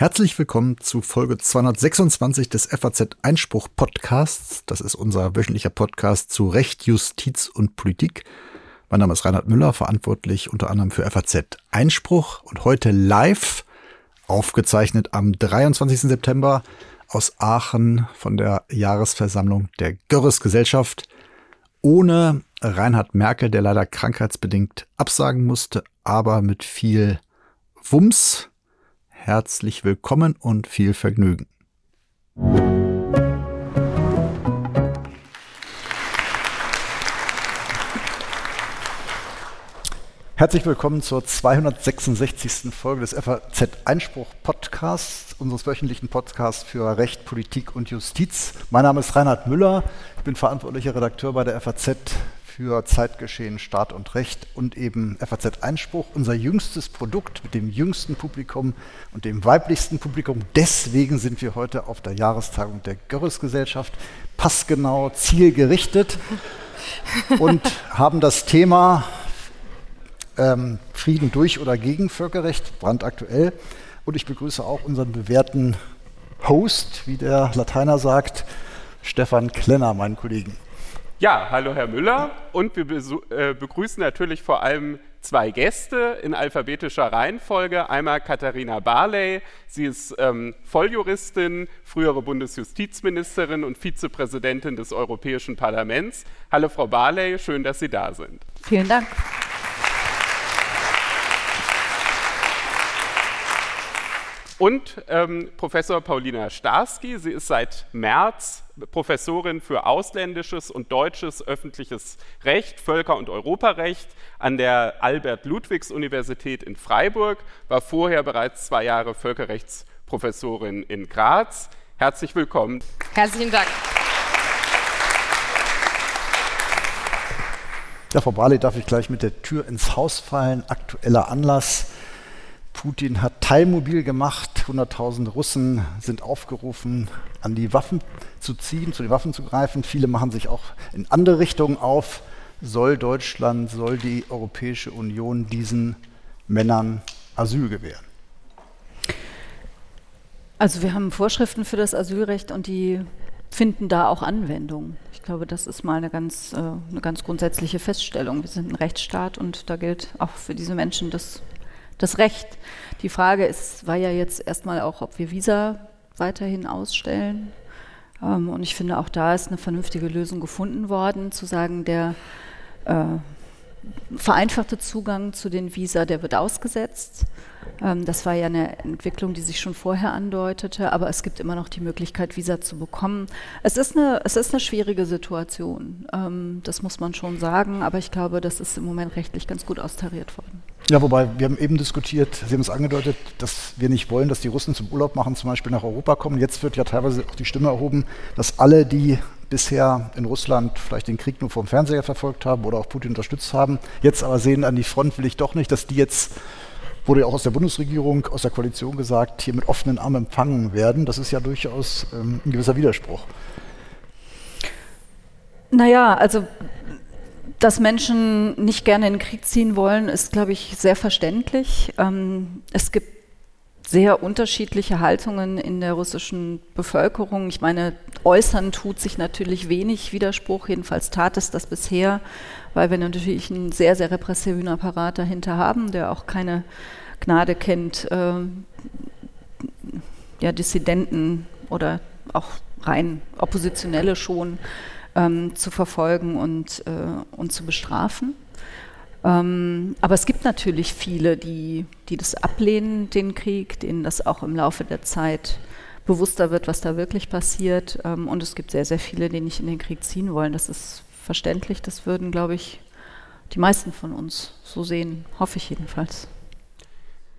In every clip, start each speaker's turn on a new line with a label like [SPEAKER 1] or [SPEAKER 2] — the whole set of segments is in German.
[SPEAKER 1] Herzlich willkommen zu Folge 226 des FAZ Einspruch Podcasts. Das ist unser wöchentlicher Podcast zu Recht, Justiz und Politik. Mein Name ist Reinhard Müller, verantwortlich unter anderem für FAZ Einspruch und heute live aufgezeichnet am 23. September aus Aachen von der Jahresversammlung der Görres Gesellschaft ohne Reinhard Merkel, der leider krankheitsbedingt absagen musste, aber mit viel Wumms herzlich willkommen und viel Vergnügen. Herzlich willkommen zur 266. Folge des FAZ Einspruch Podcasts, unseres wöchentlichen Podcasts für Recht, Politik und Justiz. Mein Name ist Reinhard Müller, ich bin verantwortlicher Redakteur bei der FAZ für Zeitgeschehen, Staat und Recht und eben FAZ Einspruch, unser jüngstes Produkt mit dem jüngsten Publikum und dem weiblichsten Publikum. Deswegen sind wir heute auf der Jahrestagung der Görres-Gesellschaft passgenau, zielgerichtet und haben das Thema ähm, Frieden durch oder gegen Völkerrecht, brandaktuell. Und ich begrüße auch unseren bewährten Host, wie der Lateiner sagt, Stefan Klenner, meinen Kollegen.
[SPEAKER 2] Ja, hallo Herr Müller und wir äh, begrüßen natürlich vor allem zwei Gäste in alphabetischer Reihenfolge. Einmal Katharina Barley, sie ist ähm, Volljuristin, frühere Bundesjustizministerin und Vizepräsidentin des Europäischen Parlaments. Hallo Frau Barley, schön, dass Sie da sind.
[SPEAKER 3] Vielen Dank.
[SPEAKER 2] Und ähm, Professor Paulina Starski, sie ist seit März Professorin für ausländisches und deutsches öffentliches Recht, Völker- und Europarecht an der Albert-Ludwigs-Universität in Freiburg, war vorher bereits zwei Jahre Völkerrechtsprofessorin in Graz. Herzlich willkommen.
[SPEAKER 3] Herzlichen Dank.
[SPEAKER 1] Ja, Frau Barley, darf ich gleich mit der Tür ins Haus fallen. Aktueller Anlass. Putin hat Teilmobil gemacht. 100.000 Russen sind aufgerufen, an die Waffen zu ziehen, zu den Waffen zu greifen. Viele machen sich auch in andere Richtungen auf. Soll Deutschland, soll die Europäische Union diesen Männern Asyl gewähren?
[SPEAKER 3] Also wir haben Vorschriften für das Asylrecht und die finden da auch Anwendung. Ich glaube, das ist mal eine ganz, äh, eine ganz grundsätzliche Feststellung. Wir sind ein Rechtsstaat und da gilt auch für diese Menschen das das Recht. Die Frage ist, war ja jetzt erstmal auch, ob wir Visa weiterhin ausstellen. Ähm, und ich finde, auch da ist eine vernünftige Lösung gefunden worden, zu sagen, der äh, vereinfachte Zugang zu den Visa, der wird ausgesetzt. Ähm, das war ja eine Entwicklung, die sich schon vorher andeutete, aber es gibt immer noch die Möglichkeit, Visa zu bekommen. Es ist eine, es ist eine schwierige Situation, ähm, das muss man schon sagen, aber ich glaube, das ist im Moment rechtlich ganz gut austariert worden.
[SPEAKER 1] Ja, wobei wir haben eben diskutiert, Sie haben es angedeutet, dass wir nicht wollen, dass die Russen zum Urlaub machen, zum Beispiel nach Europa kommen. Jetzt wird ja teilweise auch die Stimme erhoben, dass alle, die bisher in Russland vielleicht den Krieg nur vom Fernseher verfolgt haben oder auch Putin unterstützt haben, jetzt aber sehen, an die Front will ich doch nicht, dass die jetzt, wurde ja auch aus der Bundesregierung, aus der Koalition gesagt, hier mit offenen Armen empfangen werden. Das ist ja durchaus ähm, ein gewisser Widerspruch.
[SPEAKER 3] Naja, also dass Menschen nicht gerne in den Krieg ziehen wollen, ist, glaube ich, sehr verständlich. Ähm, es gibt sehr unterschiedliche Haltungen in der russischen Bevölkerung. Ich meine, äußern tut sich natürlich wenig Widerspruch, jedenfalls tat es das bisher, weil wir natürlich einen sehr, sehr repressiven Apparat dahinter haben, der auch keine Gnade kennt, äh, ja, Dissidenten oder auch rein Oppositionelle schon ähm, zu verfolgen und, äh, und zu bestrafen. Ähm, aber es gibt natürlich viele, die, die das ablehnen, den Krieg, denen das auch im Laufe der Zeit bewusster wird, was da wirklich passiert. Ähm, und es gibt sehr, sehr viele, die nicht in den Krieg ziehen wollen. Das ist verständlich. Das würden, glaube ich, die meisten von uns so sehen, hoffe ich jedenfalls.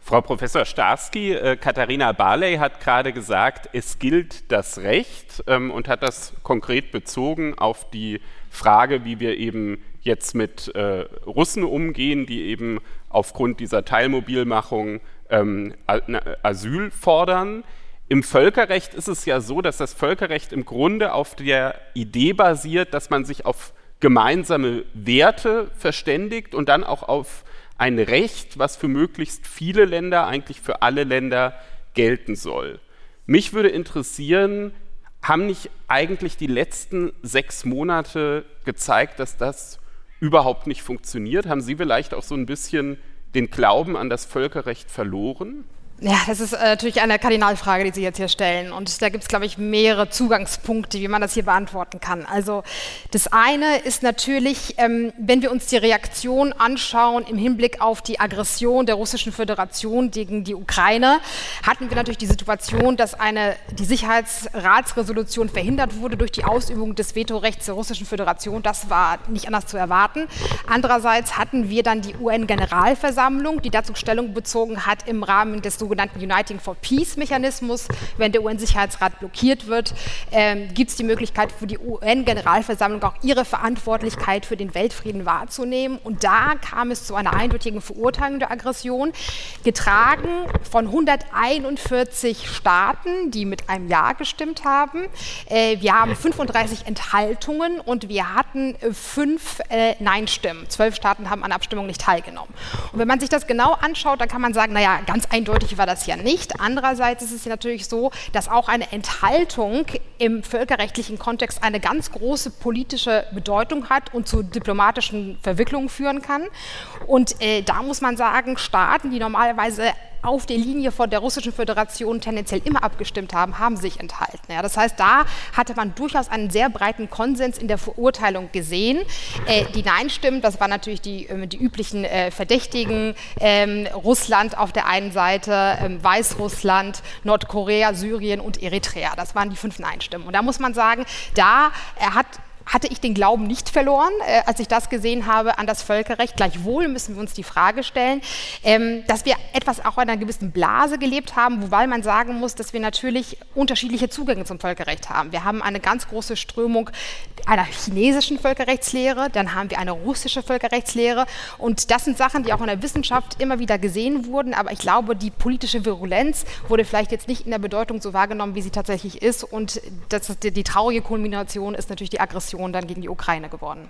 [SPEAKER 2] Frau Professor Starski, äh, Katharina Barley hat gerade gesagt, es gilt das Recht ähm, und hat das konkret bezogen auf die Frage, wie wir eben jetzt mit äh, Russen umgehen, die eben aufgrund dieser Teilmobilmachung ähm, Asyl fordern. Im Völkerrecht ist es ja so, dass das Völkerrecht im Grunde auf der Idee basiert, dass man sich auf gemeinsame Werte verständigt und dann auch auf ein Recht, was für möglichst viele Länder, eigentlich für alle Länder gelten soll. Mich würde interessieren, haben nicht eigentlich die letzten sechs Monate gezeigt, dass das überhaupt nicht funktioniert? Haben Sie vielleicht auch so ein bisschen den Glauben an das Völkerrecht verloren?
[SPEAKER 4] Ja, das ist äh, natürlich eine Kardinalfrage, die Sie jetzt hier stellen. Und da gibt es, glaube ich, mehrere Zugangspunkte, wie man das hier beantworten kann. Also das eine ist natürlich, ähm, wenn wir uns die Reaktion anschauen im Hinblick auf die Aggression der Russischen Föderation gegen die Ukraine, hatten wir natürlich die Situation, dass eine, die Sicherheitsratsresolution verhindert wurde durch die Ausübung des Vetorechts der Russischen Föderation. Das war nicht anders zu erwarten. Andererseits hatten wir dann die UN-Generalversammlung, die dazu Stellung bezogen hat im Rahmen des sogenannten Uniting for Peace Mechanismus. Wenn der UN-Sicherheitsrat blockiert wird, ähm, gibt es die Möglichkeit für die UN-Generalversammlung auch ihre Verantwortlichkeit für den Weltfrieden wahrzunehmen. Und da kam es zu einer eindeutigen Verurteilung der Aggression, getragen von 141 Staaten, die mit einem Ja gestimmt haben. Äh, wir haben 35 Enthaltungen und wir hatten äh, fünf äh, Nein-Stimmen. Zwölf Staaten haben an der Abstimmung nicht teilgenommen. Und wenn man sich das genau anschaut, dann kann man sagen, naja, ganz eindeutig war das ja nicht. Andererseits ist es natürlich so, dass auch eine Enthaltung im völkerrechtlichen Kontext eine ganz große politische Bedeutung hat und zu diplomatischen Verwicklungen führen kann. Und äh, da muss man sagen, Staaten, die normalerweise auf der Linie von der Russischen Föderation tendenziell immer abgestimmt haben, haben sich enthalten. Ja, das heißt, da hatte man durchaus einen sehr breiten Konsens in der Verurteilung gesehen. Äh, die Nein-Stimmen, das waren natürlich die, äh, die üblichen äh, Verdächtigen, ähm, Russland auf der einen Seite, ähm, Weißrussland, Nordkorea, Syrien und Eritrea. Das waren die fünf Nein-Stimmen. Und da muss man sagen, da er hat hatte ich den Glauben nicht verloren, äh, als ich das gesehen habe an das Völkerrecht. Gleichwohl müssen wir uns die Frage stellen, ähm, dass wir etwas auch in einer gewissen Blase gelebt haben, wobei man sagen muss, dass wir natürlich unterschiedliche Zugänge zum Völkerrecht haben. Wir haben eine ganz große Strömung einer chinesischen Völkerrechtslehre, dann haben wir eine russische Völkerrechtslehre und das sind Sachen, die auch in der Wissenschaft immer wieder gesehen wurden, aber ich glaube, die politische Virulenz wurde vielleicht jetzt nicht in der Bedeutung so wahrgenommen, wie sie tatsächlich ist und das, die, die traurige Kulmination ist natürlich die Aggression Aggression dann gegen die Ukraine geworden.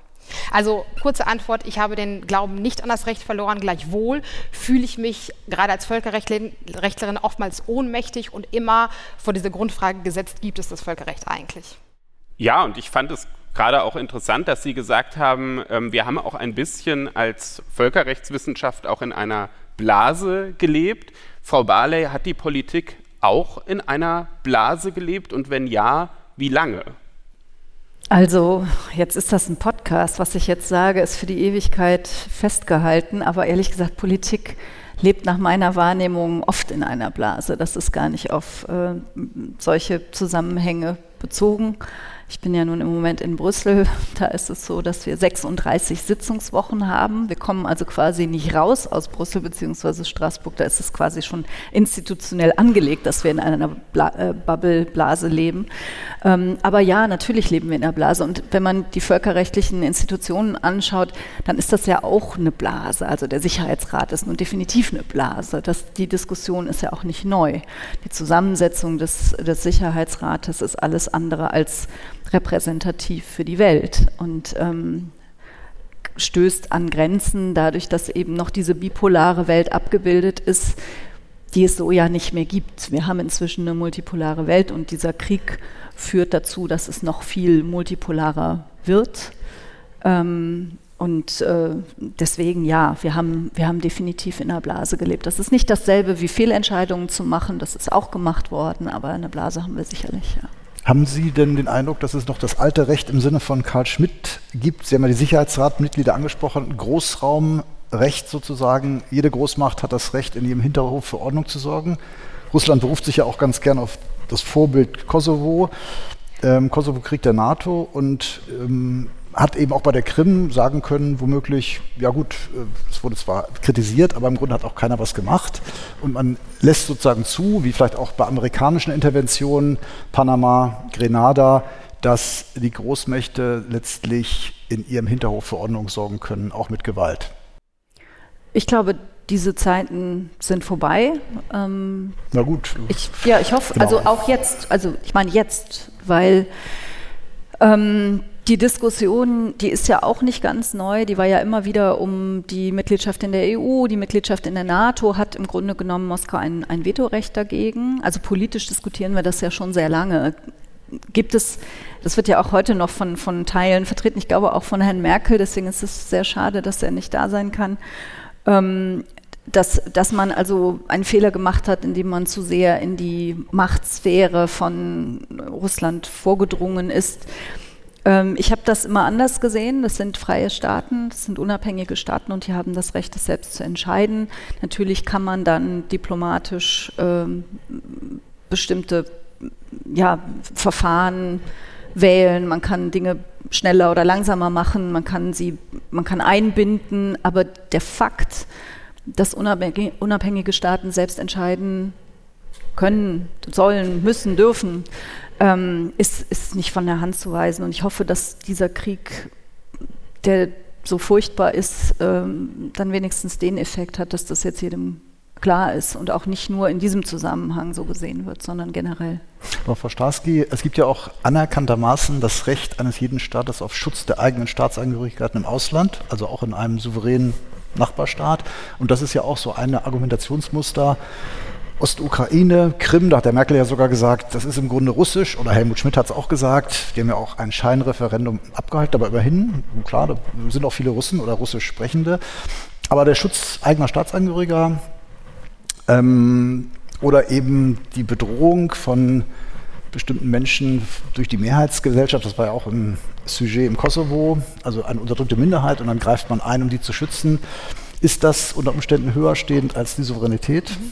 [SPEAKER 4] Also kurze Antwort, ich habe den Glauben nicht an das Recht verloren, gleichwohl fühle ich mich gerade als Völkerrechtlerin oftmals ohnmächtig und immer vor diese Grundfrage gesetzt, gibt es das Völkerrecht eigentlich?
[SPEAKER 2] Ja, und ich fand es gerade auch interessant, dass Sie gesagt haben, ähm, wir haben auch ein bisschen als Völkerrechtswissenschaft auch in einer Blase gelebt. Frau Barley, hat die Politik auch in einer Blase gelebt und wenn ja, wie lange?
[SPEAKER 3] Also, jetzt ist das ein Podcast. Was ich jetzt sage, ist für die Ewigkeit festgehalten. Aber ehrlich gesagt, Politik lebt nach meiner Wahrnehmung oft in einer Blase. Das ist gar nicht auf äh, solche Zusammenhänge bezogen. Ich bin ja nun im Moment in Brüssel. Da ist es so, dass wir 36 Sitzungswochen haben. Wir kommen also quasi nicht raus aus Brüssel bzw. Straßburg. Da ist es quasi schon institutionell angelegt, dass wir in einer Bla äh, Bubble-Blase leben. Ähm, aber ja, natürlich leben wir in einer Blase. Und wenn man die völkerrechtlichen Institutionen anschaut, dann ist das ja auch eine Blase. Also der Sicherheitsrat ist nun definitiv eine Blase. Das, die Diskussion ist ja auch nicht neu. Die Zusammensetzung des, des Sicherheitsrates ist alles andere als repräsentativ für die Welt und ähm, stößt an Grenzen dadurch, dass eben noch diese bipolare Welt abgebildet ist, die es so ja nicht mehr gibt. Wir haben inzwischen eine multipolare Welt und dieser Krieg führt dazu, dass es noch viel multipolarer wird. Ähm, und äh, deswegen ja, wir haben, wir haben definitiv in einer Blase gelebt. Das ist nicht dasselbe wie Fehlentscheidungen zu machen, das ist auch gemacht worden, aber eine Blase haben wir sicherlich, ja.
[SPEAKER 1] Haben Sie denn den Eindruck, dass es noch das alte Recht im Sinne von Karl Schmidt gibt? Sie haben ja die Sicherheitsratmitglieder angesprochen, Großraumrecht sozusagen. Jede Großmacht hat das Recht, in ihrem Hinterhof für Ordnung zu sorgen. Russland beruft sich ja auch ganz gern auf das Vorbild Kosovo, ähm, Kosovo-Krieg der NATO und ähm, hat eben auch bei der Krim sagen können, womöglich, ja gut, äh, es wurde zwar kritisiert, aber im Grunde hat auch keiner was gemacht. Und man lässt sozusagen zu, wie vielleicht auch bei amerikanischen Interventionen, Panama, Grenada, dass die Großmächte letztlich in ihrem Hinterhof für Ordnung sorgen können, auch mit Gewalt.
[SPEAKER 3] Ich glaube, diese Zeiten sind vorbei. Ähm,
[SPEAKER 1] Na gut.
[SPEAKER 3] Ich, ja, ich hoffe, genau. also auch jetzt, also ich meine jetzt, weil ähm, die Diskussion, die ist ja auch nicht ganz neu, die war ja immer wieder um die Mitgliedschaft in der EU, die Mitgliedschaft in der NATO, hat im Grunde genommen Moskau ein, ein Vetorecht dagegen. Also politisch diskutieren wir das ja schon sehr lange. Gibt es, das wird ja auch heute noch von, von Teilen vertreten, ich glaube auch von Herrn Merkel, deswegen ist es sehr schade, dass er nicht da sein kann. Ähm, dass, dass man also einen Fehler gemacht hat, indem man zu sehr in die Machtsphäre von Russland vorgedrungen ist. Ähm, ich habe das immer anders gesehen. Das sind freie Staaten, das sind unabhängige Staaten und die haben das Recht, das selbst zu entscheiden. Natürlich kann man dann diplomatisch ähm, bestimmte ja, Verfahren wählen, man kann Dinge schneller oder langsamer machen, man kann sie, man kann einbinden, aber der Fakt, dass unabhängige Staaten selbst entscheiden können, sollen, müssen, dürfen, ähm, ist, ist nicht von der Hand zu weisen. Und ich hoffe, dass dieser Krieg, der so furchtbar ist, ähm, dann wenigstens den Effekt hat, dass das jetzt jedem klar ist und auch nicht nur in diesem Zusammenhang so gesehen wird, sondern generell.
[SPEAKER 1] Aber Frau Starsky, es gibt ja auch anerkanntermaßen das Recht eines jeden Staates auf Schutz der eigenen Staatsangehörigkeit im Ausland, also auch in einem souveränen Nachbarstaat. Und das ist ja auch so ein Argumentationsmuster, Ostukraine, Krim, da hat der Merkel ja sogar gesagt, das ist im Grunde russisch, oder Helmut Schmidt hat es auch gesagt, die haben ja auch ein Scheinreferendum abgehalten, aber immerhin, klar, da sind auch viele Russen oder russisch Sprechende. Aber der Schutz eigener Staatsangehöriger ähm, oder eben die Bedrohung von bestimmten Menschen durch die Mehrheitsgesellschaft, das war ja auch ein Sujet im Kosovo, also eine unterdrückte Minderheit und dann greift man ein, um die zu schützen. Ist das unter Umständen höher stehend als die Souveränität? Mhm.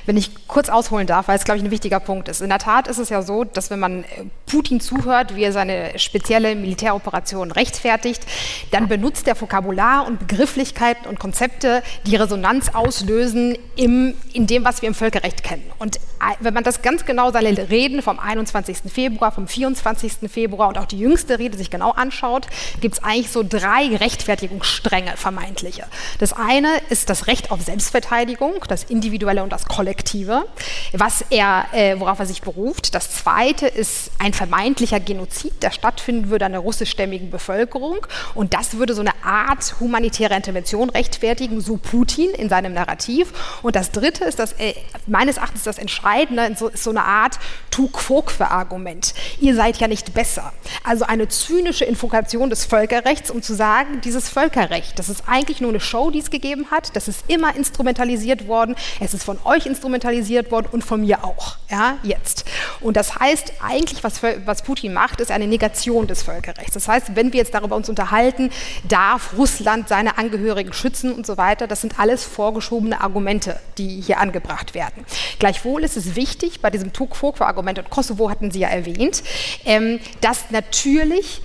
[SPEAKER 4] Wenn ich kurz ausholen darf, weil es, glaube ich, ein wichtiger Punkt ist. In der Tat ist es ja so, dass wenn man äh, Putin zuhört, wie er seine spezielle Militäroperation rechtfertigt, dann benutzt er Vokabular und Begrifflichkeiten und Konzepte, die Resonanz auslösen im, in dem, was wir im Völkerrecht kennen. Und äh, wenn man das ganz genau, seine Reden vom 21. Februar, vom 24. Februar und auch die jüngste Rede sich genau anschaut, gibt es eigentlich so drei Rechtfertigungsstränge, vermeintliche. Das eine ist das Recht auf Selbstverteidigung, das individuelle und das kollektive Kollektive, was er, äh, worauf er sich beruft. Das zweite ist ein vermeintlicher Genozid, der stattfinden würde an der russischstämmigen Bevölkerung. Und das würde so eine Art humanitäre Intervention rechtfertigen, so Putin in seinem Narrativ. Und das dritte ist das, äh, meines Erachtens das Entscheidende, so, ist so eine Art Tu-Quoque-Argument. Ihr seid ja nicht besser. Also eine zynische Invokation des Völkerrechts, um zu sagen, dieses Völkerrecht, das ist eigentlich nur eine Show, die es gegeben hat, das ist immer instrumentalisiert worden, es ist von euch instrumentalisiert instrumentalisiert worden und von mir auch, ja, jetzt. Und das heißt, eigentlich, was, was Putin macht, ist eine Negation des Völkerrechts. Das heißt, wenn wir jetzt darüber uns unterhalten, darf Russland seine Angehörigen schützen und so weiter, das sind alles vorgeschobene Argumente, die hier angebracht werden. Gleichwohl ist es wichtig, bei diesem Tukfokwa-Argument, und Kosovo hatten Sie ja erwähnt, ähm, dass natürlich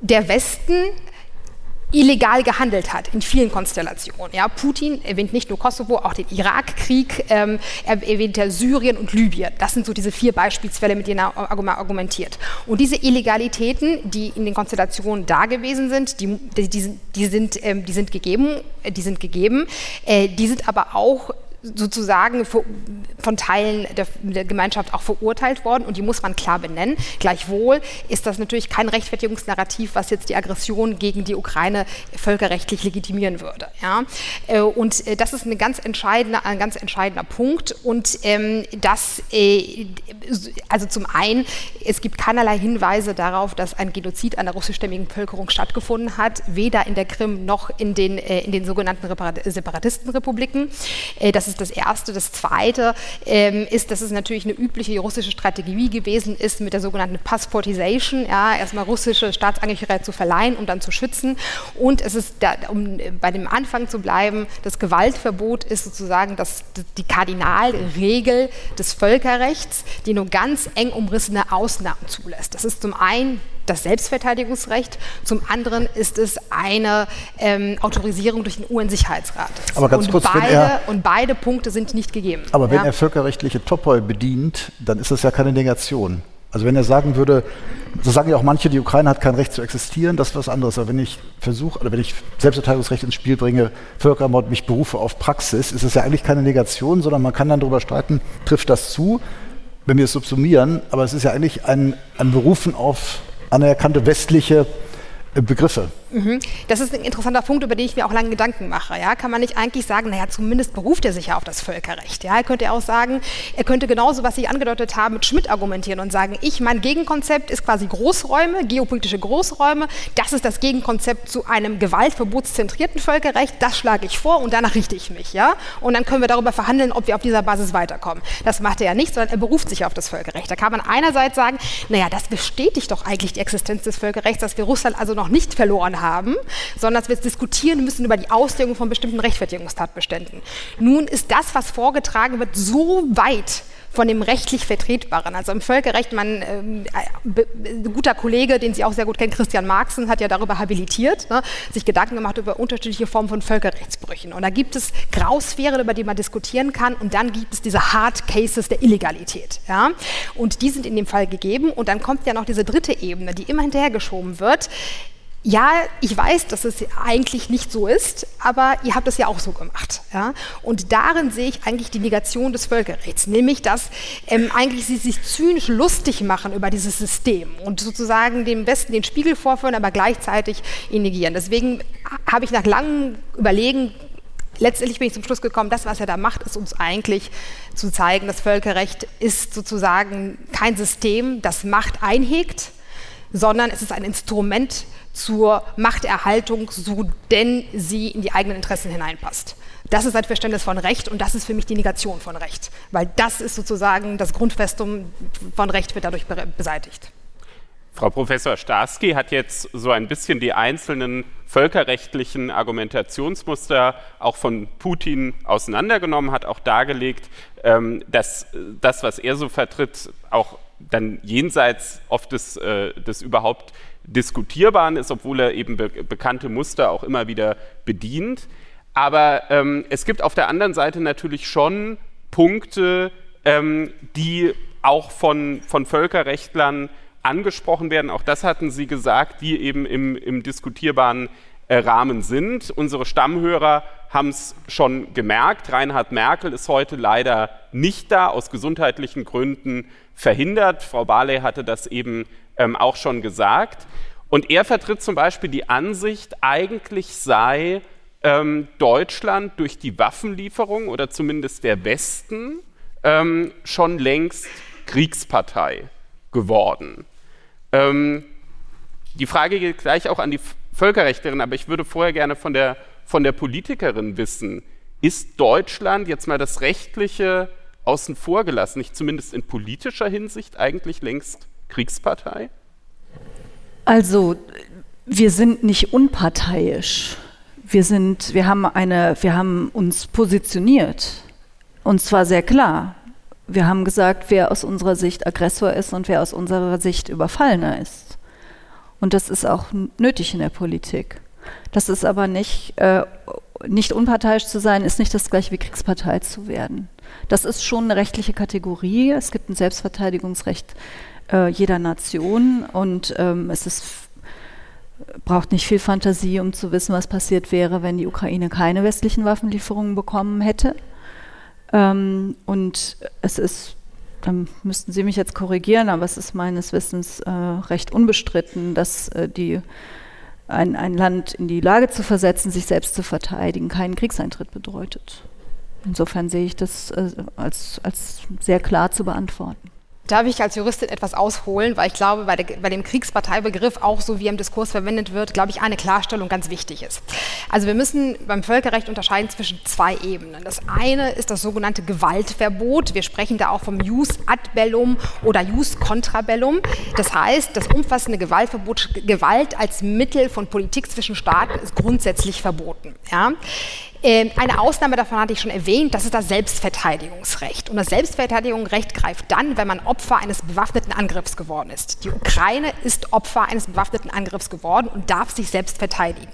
[SPEAKER 4] der Westen illegal gehandelt hat in vielen Konstellationen. Ja, Putin erwähnt nicht nur Kosovo, auch den Irakkrieg, ähm, er erwähnt ja Syrien und Libyen. Das sind so diese vier Beispielsfälle, mit denen er argumentiert. Und diese Illegalitäten, die in den Konstellationen da gewesen sind, die, die, die sind, die sind, ähm, die sind gegeben, die sind gegeben, äh, die sind aber auch sozusagen von Teilen der, Gemeinschaft auch verurteilt worden und die muss man klar benennen. Gleichwohl ist das natürlich kein Rechtfertigungsnarrativ, was jetzt die Aggression gegen die Ukraine völkerrechtlich legitimieren würde. Ja? Äh, und äh, das ist eine ganz entscheidende, ein ganz entscheidender Punkt und ähm, das, äh, also zum einen, es gibt keinerlei Hinweise darauf, dass ein Genozid an der russischstämmigen Bevölkerung stattgefunden hat, weder in der Krim noch in den, in den sogenannten Separatistenrepubliken. Das ist das Erste. Das Zweite ähm, ist, dass es natürlich eine übliche russische Strategie gewesen ist, mit der sogenannten Passportisation, ja, erstmal russische Staatsangehörigkeit zu verleihen und dann zu schützen. Und es ist, da, um bei dem Anfang zu bleiben, das Gewaltverbot ist sozusagen das, die Kardinalregel des Völkerrechts, die nur ganz eng umrissene Ausnahmen zulässt. Das ist zum einen das Selbstverteidigungsrecht, zum anderen ist es eine ähm, Autorisierung durch den UN-Sicherheitsrat.
[SPEAKER 1] Aber ganz
[SPEAKER 4] und
[SPEAKER 1] kurz,
[SPEAKER 4] beide,
[SPEAKER 1] er,
[SPEAKER 4] und beide Punkte sind nicht gegeben.
[SPEAKER 1] Aber ja? wenn er völkerrechtliche Topoi bedient, dann ist das ja keine Negation. Also wenn er sagen würde, so sagen ja auch manche, die Ukraine hat kein Recht zu existieren, das ist was anderes. Aber wenn ich versuche, oder wenn ich Selbstverteidigungsrecht ins Spiel bringe, Völkermord mich berufe auf Praxis, ist es ja eigentlich keine Negation, sondern man kann dann darüber streiten, trifft das zu, wenn wir es subsumieren, aber es ist ja eigentlich ein, ein Berufen auf anerkannte westliche Begriffe.
[SPEAKER 4] Mhm. Das ist ein interessanter Punkt, über den ich mir auch lange Gedanken mache. Ja? Kann man nicht eigentlich sagen, naja, zumindest beruft er sich ja auf das Völkerrecht. Ja? Er könnte auch sagen, er könnte genauso, was Sie angedeutet haben, mit Schmidt argumentieren und sagen, ich, mein Gegenkonzept ist quasi Großräume, geopolitische Großräume. Das ist das Gegenkonzept zu einem gewaltverbotszentrierten Völkerrecht. Das schlage ich vor und danach richte ich mich. Ja? Und dann können wir darüber verhandeln, ob wir auf dieser Basis weiterkommen. Das macht er ja nicht, sondern er beruft sich auf das Völkerrecht. Da kann man einerseits sagen, naja, das bestätigt doch eigentlich die Existenz des Völkerrechts, dass wir Russland also noch nicht verloren haben, sondern dass wir diskutieren müssen über die Auslegung von bestimmten Rechtfertigungstatbeständen. Nun ist das, was vorgetragen wird, so weit von dem rechtlich Vertretbaren. Also im Völkerrecht, mein ähm, äh, guter Kollege, den Sie auch sehr gut kennen, Christian Marxen, hat ja darüber habilitiert, ne, sich Gedanken gemacht über unterschiedliche Formen von Völkerrechtsbrüchen. Und da gibt es Grausphären, über die man diskutieren kann, und dann gibt es diese Hard Cases der Illegalität. Ja? Und die sind in dem Fall gegeben. Und dann kommt ja noch diese dritte Ebene, die immer hinterhergeschoben wird ja, ich weiß, dass es eigentlich nicht so ist, aber ihr habt es ja auch so gemacht. Ja? Und darin sehe ich eigentlich die Negation des Völkerrechts, nämlich dass ähm, eigentlich sie sich zynisch lustig machen über dieses System und sozusagen dem Westen den Spiegel vorführen, aber gleichzeitig ihn negieren. Deswegen habe ich nach langem Überlegen letztendlich bin ich zum Schluss gekommen, das, was er da macht, ist uns eigentlich zu zeigen, das Völkerrecht ist sozusagen kein System, das Macht einhegt, sondern es ist ein Instrument zur Machterhaltung, so denn sie in die eigenen Interessen hineinpasst. Das ist ein Verständnis von Recht und das ist für mich die Negation von Recht, weil das ist sozusagen das Grundfestum von Recht wird dadurch beseitigt.
[SPEAKER 2] Frau Professor Starsky hat jetzt so ein bisschen die einzelnen völkerrechtlichen Argumentationsmuster auch von Putin auseinandergenommen, hat auch dargelegt, ähm, dass das, was er so vertritt, auch dann jenseits oft des, äh, des überhaupt Diskutierbaren ist, obwohl er eben be bekannte Muster auch immer wieder bedient. Aber ähm, es gibt auf der anderen Seite natürlich schon Punkte, ähm, die auch von, von Völkerrechtlern angesprochen werden. Auch das hatten Sie gesagt, die eben im, im diskutierbaren äh, Rahmen sind. Unsere Stammhörer haben es schon gemerkt. Reinhard Merkel ist heute leider nicht da, aus gesundheitlichen Gründen verhindert. Frau Barley hatte das eben ähm, auch schon gesagt. Und er vertritt zum Beispiel die Ansicht, eigentlich sei ähm, Deutschland durch die Waffenlieferung oder zumindest der Westen ähm, schon längst Kriegspartei geworden. Ähm, die Frage geht gleich auch an die Völkerrechtlerin, aber ich würde vorher gerne von der, von der Politikerin wissen, ist Deutschland jetzt mal das Rechtliche außen vor gelassen, nicht zumindest in politischer Hinsicht eigentlich längst Kriegspartei?
[SPEAKER 3] Also, wir sind nicht unparteiisch. Wir, sind, wir, haben eine, wir haben uns positioniert. Und zwar sehr klar. Wir haben gesagt, wer aus unserer Sicht Aggressor ist und wer aus unserer Sicht Überfallener ist. Und das ist auch nötig in der Politik. Das ist aber nicht, äh, nicht unparteiisch zu sein, ist nicht das gleiche wie Kriegspartei zu werden. Das ist schon eine rechtliche Kategorie. Es gibt ein Selbstverteidigungsrecht äh, jeder Nation und ähm, es ist, braucht nicht viel Fantasie, um zu wissen, was passiert wäre, wenn die Ukraine keine westlichen Waffenlieferungen bekommen hätte. Ähm, und es ist, dann müssten Sie mich jetzt korrigieren, aber es ist meines Wissens äh, recht unbestritten, dass äh, die ein, ein Land in die Lage zu versetzen, sich selbst zu verteidigen, keinen Kriegseintritt bedeutet. Insofern sehe ich das äh, als, als sehr klar zu beantworten.
[SPEAKER 4] Darf ich als Juristin etwas ausholen, weil ich glaube, bei, der, bei, dem Kriegsparteibegriff, auch so wie er im Diskurs verwendet wird, glaube ich, eine Klarstellung ganz wichtig ist. Also wir müssen beim Völkerrecht unterscheiden zwischen zwei Ebenen. Das eine ist das sogenannte Gewaltverbot. Wir sprechen da auch vom Jus ad bellum oder Jus contra bellum. Das heißt, das umfassende Gewaltverbot, Gewalt als Mittel von Politik zwischen Staaten ist grundsätzlich verboten. Ja? Ähm, eine Ausnahme davon hatte ich schon erwähnt, das ist das Selbstverteidigungsrecht. Und das Selbstverteidigungsrecht greift dann, wenn man Opfer eines bewaffneten Angriffs geworden ist. Die Ukraine ist Opfer eines bewaffneten Angriffs geworden und darf sich selbst verteidigen.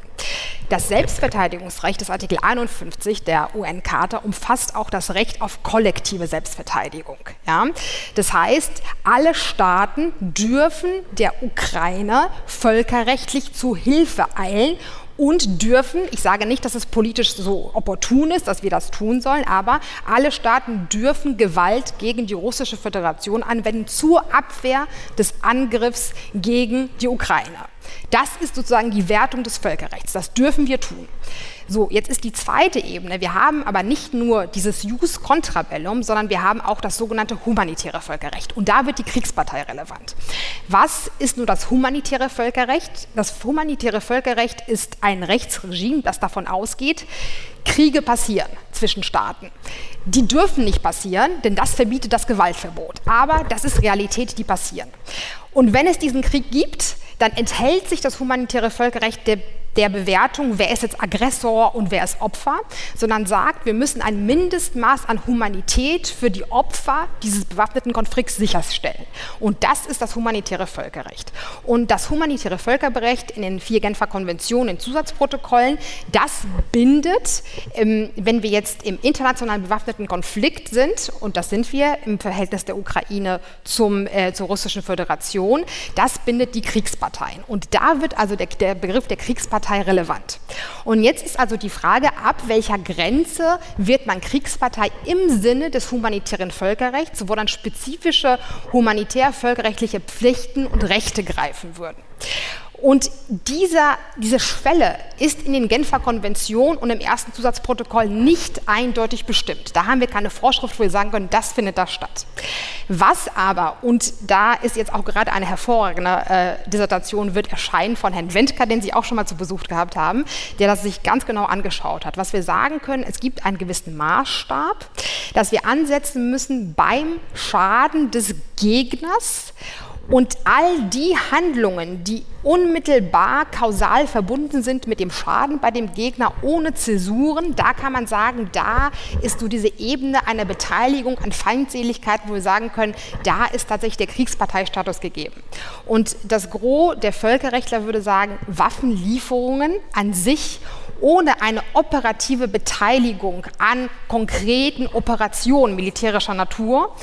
[SPEAKER 4] Das Selbstverteidigungsrecht des Artikel 51 der UN-Charta umfasst auch das Recht auf kollektive Selbstverteidigung. Ja? Das heißt, alle Staaten dürfen der Ukraine völkerrechtlich zu Hilfe eilen und dürfen, ich sage nicht, dass es politisch so opportun ist, dass wir das tun sollen, aber alle Staaten dürfen Gewalt gegen die russische Föderation anwenden zur Abwehr des Angriffs gegen die Ukraine. Das ist sozusagen die Wertung des Völkerrechts. Das dürfen wir tun. So, jetzt ist die zweite Ebene. Wir haben aber nicht nur dieses Jus contra bellum, sondern wir haben auch das sogenannte humanitäre Völkerrecht. Und da wird die Kriegspartei relevant. Was ist nur das humanitäre Völkerrecht? Das humanitäre Völkerrecht ist ein Rechtsregime, das davon ausgeht, Kriege passieren zwischen Staaten. Die dürfen nicht passieren, denn das verbietet das Gewaltverbot. Aber das ist Realität, die passieren. Und wenn es diesen Krieg gibt, dann enthält sich das humanitäre Völkerrecht der der Bewertung, wer ist jetzt Aggressor und wer ist Opfer, sondern sagt, wir müssen ein Mindestmaß an Humanität für die Opfer dieses bewaffneten Konflikts sicherstellen. Und das ist das humanitäre Völkerrecht. Und das humanitäre Völkerrecht in den vier Genfer Konventionen, in Zusatzprotokollen, das bindet, ähm, wenn wir jetzt im internationalen bewaffneten Konflikt sind, und das sind wir im Verhältnis der Ukraine zum, äh, zur russischen Föderation, das bindet die Kriegsparteien. Und da wird also der, der Begriff der Kriegsparteien Kriegspartei relevant. Und jetzt ist also die Frage, ab welcher Grenze wird man Kriegspartei im Sinne des humanitären Völkerrechts, wo dann spezifische humanitär-völkerrechtliche Pflichten und Rechte greifen würden. Und dieser, diese Schwelle ist in den Genfer Konventionen und im ersten Zusatzprotokoll nicht eindeutig bestimmt. Da haben wir keine Vorschrift, wo wir sagen können, das findet da statt. Was aber, und da ist jetzt auch gerade eine hervorragende äh, Dissertation, wird erscheinen von Herrn Wendker, den Sie auch schon mal zu Besuch gehabt haben, der das sich ganz genau angeschaut hat. Was wir sagen können, es gibt einen gewissen Maßstab, dass wir ansetzen müssen beim Schaden des Gegners und all die Handlungen, die unmittelbar kausal verbunden sind mit dem Schaden bei dem Gegner ohne Zäsuren, da kann man sagen, da ist so diese Ebene einer Beteiligung an Feindseligkeiten, wo wir sagen können, da ist tatsächlich der Kriegsparteistatus gegeben. Und das Gros der Völkerrechtler würde sagen, Waffenlieferungen an sich ohne eine operative Beteiligung an konkreten Operationen militärischer Natur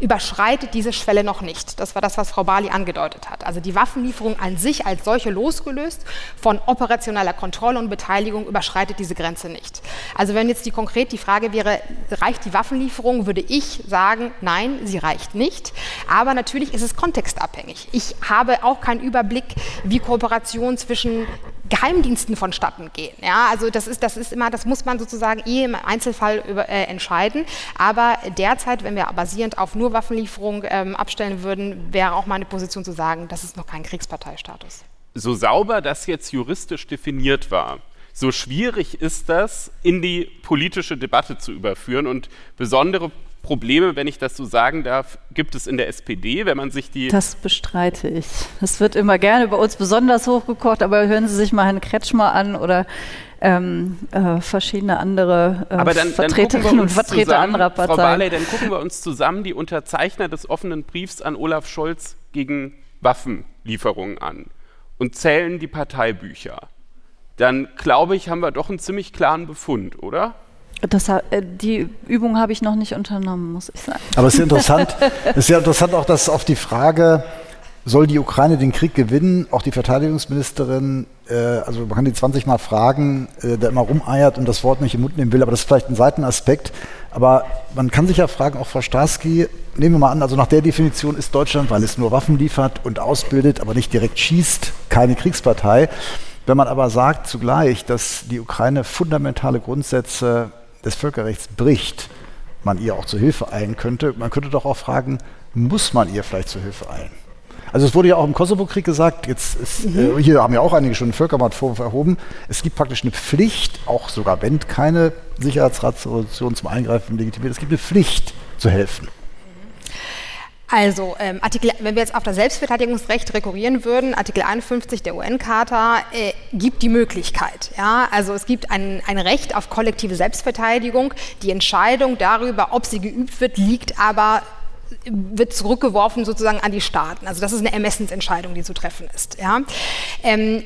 [SPEAKER 4] überschreitet diese Schwelle noch nicht. Das war das, was Frau Bali angedeutet hat. Also die Waffenlieferung an sich als solche losgelöst von operationeller Kontrolle und Beteiligung überschreitet diese Grenze nicht. Also wenn jetzt die konkret die Frage wäre, reicht die Waffenlieferung, würde ich sagen, nein, sie reicht nicht. Aber natürlich ist es kontextabhängig. Ich habe auch keinen Überblick, wie Kooperation zwischen Geheimdiensten vonstatten gehen. Ja, also das ist, das ist immer, das muss man sozusagen eh im Einzelfall über, äh, entscheiden. Aber derzeit, wenn wir basierend auf nur Waffenlieferung ähm, abstellen würden, wäre auch meine Position zu sagen, das ist noch kein Kriegsparteistatus.
[SPEAKER 2] So sauber das jetzt juristisch definiert war, so schwierig ist das, in die politische Debatte zu überführen und besondere Probleme, wenn ich das so sagen darf, gibt es in der SPD, wenn man sich die.
[SPEAKER 3] Das bestreite ich. Das wird immer gerne bei uns besonders hochgekocht, aber hören Sie sich mal Herrn Kretschmer an oder ähm, äh, verschiedene andere äh,
[SPEAKER 2] aber dann,
[SPEAKER 3] Vertreterinnen
[SPEAKER 2] dann
[SPEAKER 3] und Vertreter
[SPEAKER 2] zusammen,
[SPEAKER 3] anderer Parteien.
[SPEAKER 2] Frau Barley, dann gucken wir uns zusammen die Unterzeichner des offenen Briefs an Olaf Scholz gegen Waffenlieferungen an und zählen die Parteibücher. Dann glaube ich, haben wir doch einen ziemlich klaren Befund, oder?
[SPEAKER 3] Das, äh, die Übung habe ich noch nicht unternommen, muss ich sagen.
[SPEAKER 1] Aber es ist interessant, es ist ja interessant auch, dass auf die Frage, soll die Ukraine den Krieg gewinnen, auch die Verteidigungsministerin, äh, also man kann die 20 Mal fragen, äh, der immer rumeiert und das Wort nicht im Mund nehmen will, aber das ist vielleicht ein Seitenaspekt. Aber man kann sich ja fragen, auch Frau Starski, nehmen wir mal an, also nach der Definition ist Deutschland, weil es nur Waffen liefert und ausbildet, aber nicht direkt schießt, keine Kriegspartei. Wenn man aber sagt zugleich, dass die Ukraine fundamentale Grundsätze des Völkerrechts bricht, man ihr auch zur Hilfe eilen könnte. Man könnte doch auch fragen, muss man ihr vielleicht zur Hilfe eilen? Also es wurde ja auch im Kosovo-Krieg gesagt, jetzt ist, mhm. äh, hier haben ja auch einige schon einen Völkermordvorwurf erhoben, es gibt praktisch eine Pflicht, auch sogar wenn keine Sicherheitsratsresolution zum Eingreifen legitimiert, es gibt eine Pflicht zu helfen.
[SPEAKER 4] Also, ähm, Artikel, wenn wir jetzt auf das Selbstverteidigungsrecht rekurrieren würden, Artikel 51 der UN-Charta äh, gibt die Möglichkeit. Ja? Also es gibt ein, ein Recht auf kollektive Selbstverteidigung. Die Entscheidung darüber, ob sie geübt wird, liegt aber wird zurückgeworfen sozusagen an die Staaten. Also das ist eine Ermessensentscheidung, die zu treffen ist. Ja? Ähm, äh,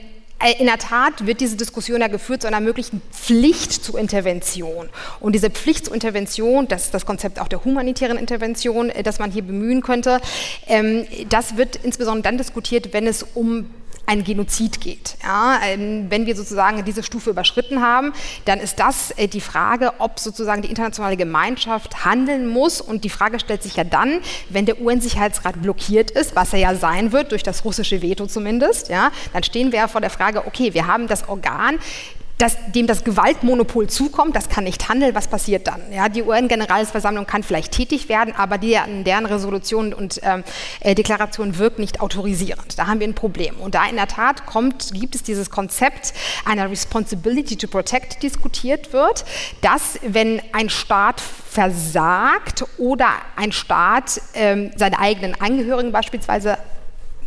[SPEAKER 4] in der Tat wird diese Diskussion ja geführt zu einer möglichen Pflicht zur Intervention. Und diese Pflicht zur Intervention, das ist das Konzept auch der humanitären Intervention, äh, das man hier bemühen könnte, ähm, das wird insbesondere dann diskutiert, wenn es um ein Genozid geht. Ja, ähm, wenn wir sozusagen diese Stufe überschritten haben, dann ist das äh, die Frage, ob sozusagen die internationale Gemeinschaft handeln muss. Und die Frage stellt sich ja dann, wenn der UN-Sicherheitsrat blockiert ist, was er ja sein wird, durch das russische Veto zumindest, ja, dann stehen wir ja vor der Frage, okay, wir haben das Organ, das, dem das Gewaltmonopol zukommt, das kann nicht handeln, was passiert dann? Ja, die UN-Generalversammlung kann vielleicht tätig werden, aber die, deren Resolution und ähm, äh, Deklaration wirkt nicht autorisierend. Da haben wir ein Problem. Und da in der Tat kommt, gibt es dieses Konzept einer Responsibility to Protect diskutiert wird, dass wenn ein Staat versagt oder ein Staat ähm, seine eigenen Angehörigen beispielsweise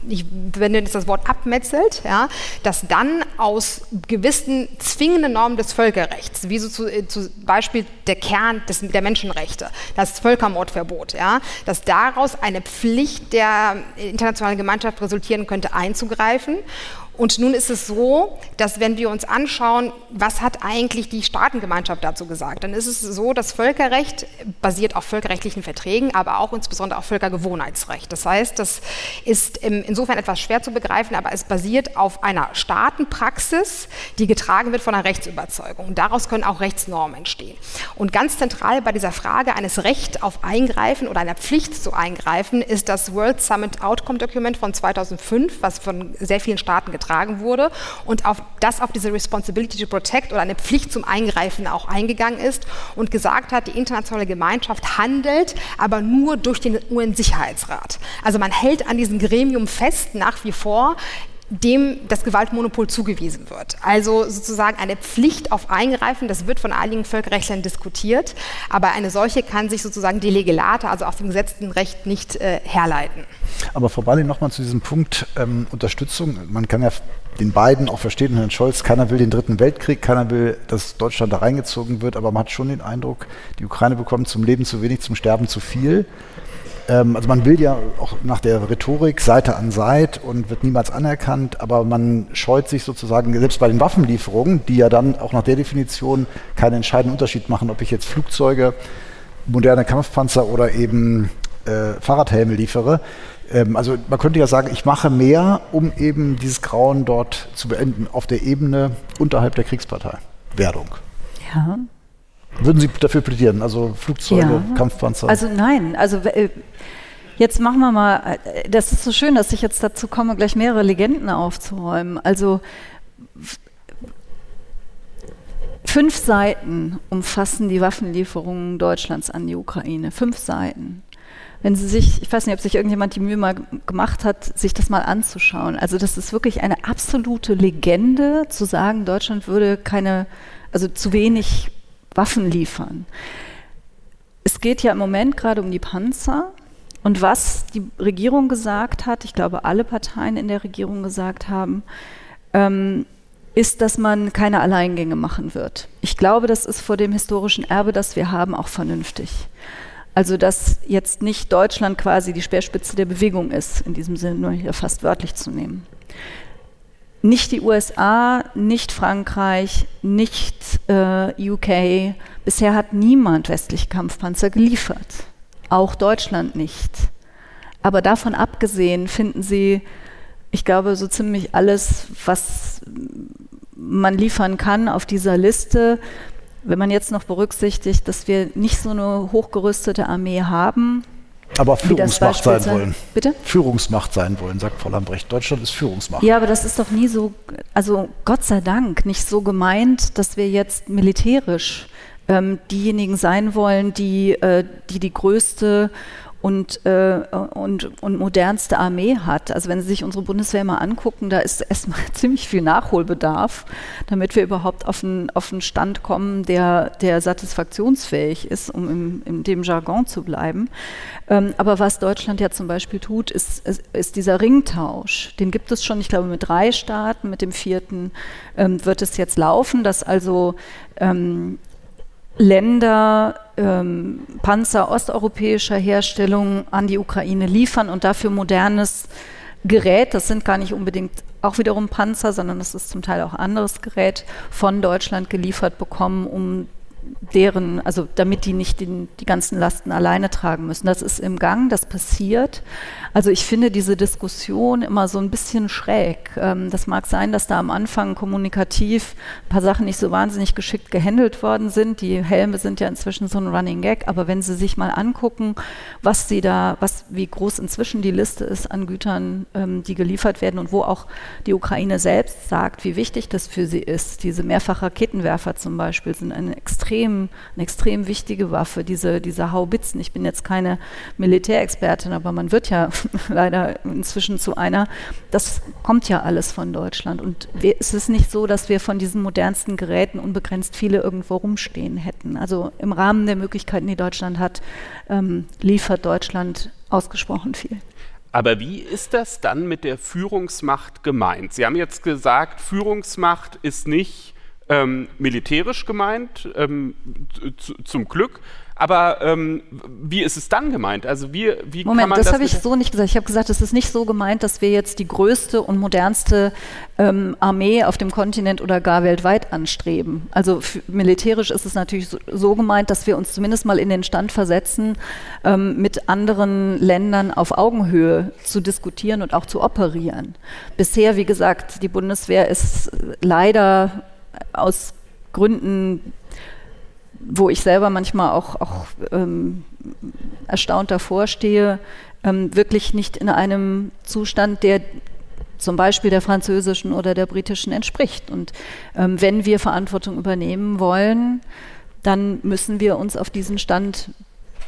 [SPEAKER 4] ich wende jetzt das Wort abmetzelt, ja, dass dann aus gewissen zwingenden Normen des Völkerrechts, wie so zu, äh, zum Beispiel der Kern des, der Menschenrechte, das Völkermordverbot, ja, dass daraus eine Pflicht der internationalen Gemeinschaft resultieren könnte, einzugreifen und nun ist es so, dass wenn wir uns anschauen, was hat eigentlich die Staatengemeinschaft dazu gesagt, dann ist es so, dass Völkerrecht basiert auf völkerrechtlichen Verträgen, aber auch insbesondere auf Völkergewohnheitsrecht. Das heißt, das ist insofern etwas schwer zu begreifen, aber es basiert auf einer Staatenpraxis, die getragen wird von einer Rechtsüberzeugung. Und daraus können auch Rechtsnormen entstehen. Und ganz zentral bei dieser Frage eines Recht auf Eingreifen oder einer Pflicht zu eingreifen ist das World Summit Outcome Document von 2005, was von sehr vielen Staaten getragen übertragen wurde und auf das auf diese Responsibility to Protect oder eine Pflicht zum Eingreifen auch eingegangen ist und gesagt hat, die internationale Gemeinschaft handelt, aber nur durch den UN-Sicherheitsrat. Also man hält an diesem Gremium fest nach wie vor dem das Gewaltmonopol zugewiesen wird. Also sozusagen eine Pflicht auf Eingreifen, das wird von einigen Völkerrechtlern diskutiert, aber eine solche kann sich sozusagen die Legelate, also auf dem gesetzten Recht, nicht äh, herleiten.
[SPEAKER 1] Aber Frau Balli, nochmal zu diesem Punkt ähm, Unterstützung. Man kann ja den beiden auch verstehen, Herrn Scholz, keiner will den Dritten Weltkrieg, keiner will, dass Deutschland da reingezogen wird, aber man hat schon den Eindruck, die Ukraine bekommt zum Leben zu wenig, zum Sterben zu viel. Ähm, also man will ja auch nach der Rhetorik Seite an Seite und wird niemals anerkannt, aber man scheut sich sozusagen, selbst bei den Waffenlieferungen, die ja dann auch nach der Definition keinen entscheidenden Unterschied machen, ob ich jetzt Flugzeuge, moderne Kampfpanzer oder eben äh, Fahrradhelme liefere. Ähm, also man könnte ja sagen, ich mache mehr, um eben dieses Grauen dort zu beenden, auf der Ebene unterhalb der Kriegspartei. Werdung.
[SPEAKER 3] Ja,
[SPEAKER 1] würden Sie dafür plädieren? Also Flugzeuge, ja. Kampfpanzer?
[SPEAKER 3] Also nein, also äh, jetzt machen wir mal, äh, das ist so schön, dass ich jetzt dazu komme, gleich mehrere Legenden aufzuräumen. Also fünf Seiten umfassen die Waffenlieferungen Deutschlands an die Ukraine. Fünf Seiten. Wenn Sie sich, ich weiß nicht, ob sich irgendjemand die Mühe mal gemacht hat, sich das mal anzuschauen. Also das ist wirklich eine absolute Legende, zu sagen, Deutschland würde keine, also zu wenig Waffen liefern. Es geht ja im Moment gerade um die Panzer. Und was die Regierung gesagt hat, ich glaube, alle Parteien in der Regierung gesagt haben, ähm, ist, dass man keine Alleingänge machen wird. Ich glaube, das ist vor dem historischen Erbe, das wir haben, auch vernünftig. Also, dass jetzt nicht Deutschland quasi die Speerspitze der Bewegung ist, in diesem Sinne nur hier fast wörtlich zu nehmen. Nicht die USA, nicht Frankreich, nicht äh, UK. Bisher hat niemand westliche Kampfpanzer geliefert. Auch Deutschland nicht. Aber davon abgesehen finden Sie, ich glaube, so ziemlich alles, was man liefern kann auf dieser Liste. Wenn man jetzt noch berücksichtigt, dass wir nicht so eine hochgerüstete Armee haben,
[SPEAKER 1] aber Führungsmacht sein wollen.
[SPEAKER 3] Bitte?
[SPEAKER 1] Führungsmacht sein wollen, sagt Frau Lambrecht. Deutschland ist Führungsmacht.
[SPEAKER 3] Ja, aber das ist doch nie so, also Gott sei Dank, nicht so gemeint, dass wir jetzt militärisch ähm, diejenigen sein wollen, die, äh, die die größte und, äh, und, und modernste Armee hat. Also wenn Sie sich unsere Bundeswehr mal angucken, da ist erstmal ziemlich viel Nachholbedarf, damit wir überhaupt auf einen, auf einen Stand kommen, der, der satisfaktionsfähig ist, um im, in dem Jargon zu bleiben. Ähm, aber was Deutschland ja zum Beispiel tut, ist, ist, ist, dieser Ringtausch. Den gibt es schon, ich glaube, mit drei Staaten. Mit dem vierten ähm, wird es jetzt laufen, dass also ähm, Länder ähm, Panzer osteuropäischer Herstellung an die Ukraine liefern und dafür modernes Gerät, das sind gar nicht unbedingt auch wiederum Panzer, sondern das ist zum Teil auch anderes Gerät, von Deutschland geliefert bekommen, um deren, also damit die nicht den, die ganzen Lasten alleine tragen müssen. Das ist im Gang, das passiert. Also ich finde diese Diskussion immer so ein bisschen schräg. Ähm, das mag sein, dass da am Anfang kommunikativ ein paar Sachen nicht so wahnsinnig geschickt gehandelt worden sind. Die Helme sind ja inzwischen so ein Running Gag, aber wenn Sie sich mal angucken, was Sie da, was, wie groß inzwischen die Liste ist an Gütern, ähm, die geliefert werden und wo auch die Ukraine selbst sagt, wie wichtig das für sie ist. Diese Mehrfachraketenwerfer zum Beispiel sind eine extrem, eine extrem wichtige Waffe, diese, diese Haubitzen. Ich bin jetzt keine Militärexpertin, aber man wird ja leider inzwischen zu einer. Das kommt ja alles von Deutschland. Und es ist nicht so, dass wir von diesen modernsten Geräten unbegrenzt viele irgendwo rumstehen hätten. Also im Rahmen der Möglichkeiten, die Deutschland hat, ähm, liefert Deutschland ausgesprochen viel.
[SPEAKER 2] Aber wie ist das dann mit der Führungsmacht gemeint? Sie haben jetzt gesagt, Führungsmacht ist nicht ähm, militärisch gemeint, ähm, zum Glück, aber ähm, wie ist es dann gemeint? Also wie, wie
[SPEAKER 3] Moment,
[SPEAKER 2] kann man
[SPEAKER 3] das, das habe ich so nicht gesagt. Ich habe gesagt, es ist nicht so gemeint, dass wir jetzt die größte und modernste ähm, Armee auf dem Kontinent oder gar weltweit anstreben. Also militärisch ist es natürlich so, so, gemeint, dass wir uns zumindest mal in den Stand versetzen, ähm, mit anderen Ländern auf Augenhöhe zu diskutieren und auch zu operieren. Bisher, wie gesagt, die Bundeswehr ist leider aus Gründen wo ich selber manchmal auch, auch ähm, erstaunt davor stehe, ähm, wirklich nicht in einem Zustand, der zum Beispiel der französischen oder der britischen entspricht. Und ähm, wenn wir Verantwortung übernehmen wollen, dann müssen wir uns auf diesen Stand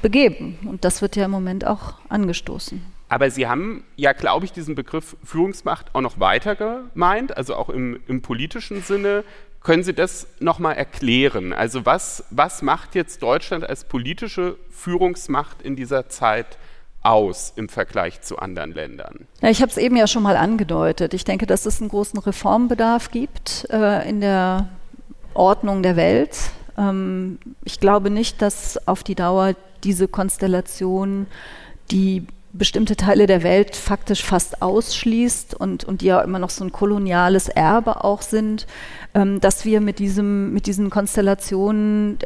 [SPEAKER 3] begeben. Und das wird ja im Moment auch angestoßen.
[SPEAKER 2] Aber Sie haben ja, glaube ich, diesen Begriff Führungsmacht auch noch weiter gemeint, also auch im, im politischen Sinne. Können Sie das nochmal erklären? Also was, was macht jetzt Deutschland als politische Führungsmacht in dieser Zeit aus im Vergleich zu anderen Ländern?
[SPEAKER 3] Ja, ich habe es eben ja schon mal angedeutet. Ich denke, dass es einen großen Reformbedarf gibt äh, in der Ordnung der Welt. Ähm, ich glaube nicht, dass auf die Dauer diese Konstellation die bestimmte Teile der Welt faktisch fast ausschließt und, und die ja immer noch so ein koloniales Erbe auch sind, ähm, dass wir mit, diesem, mit diesen Konstellationen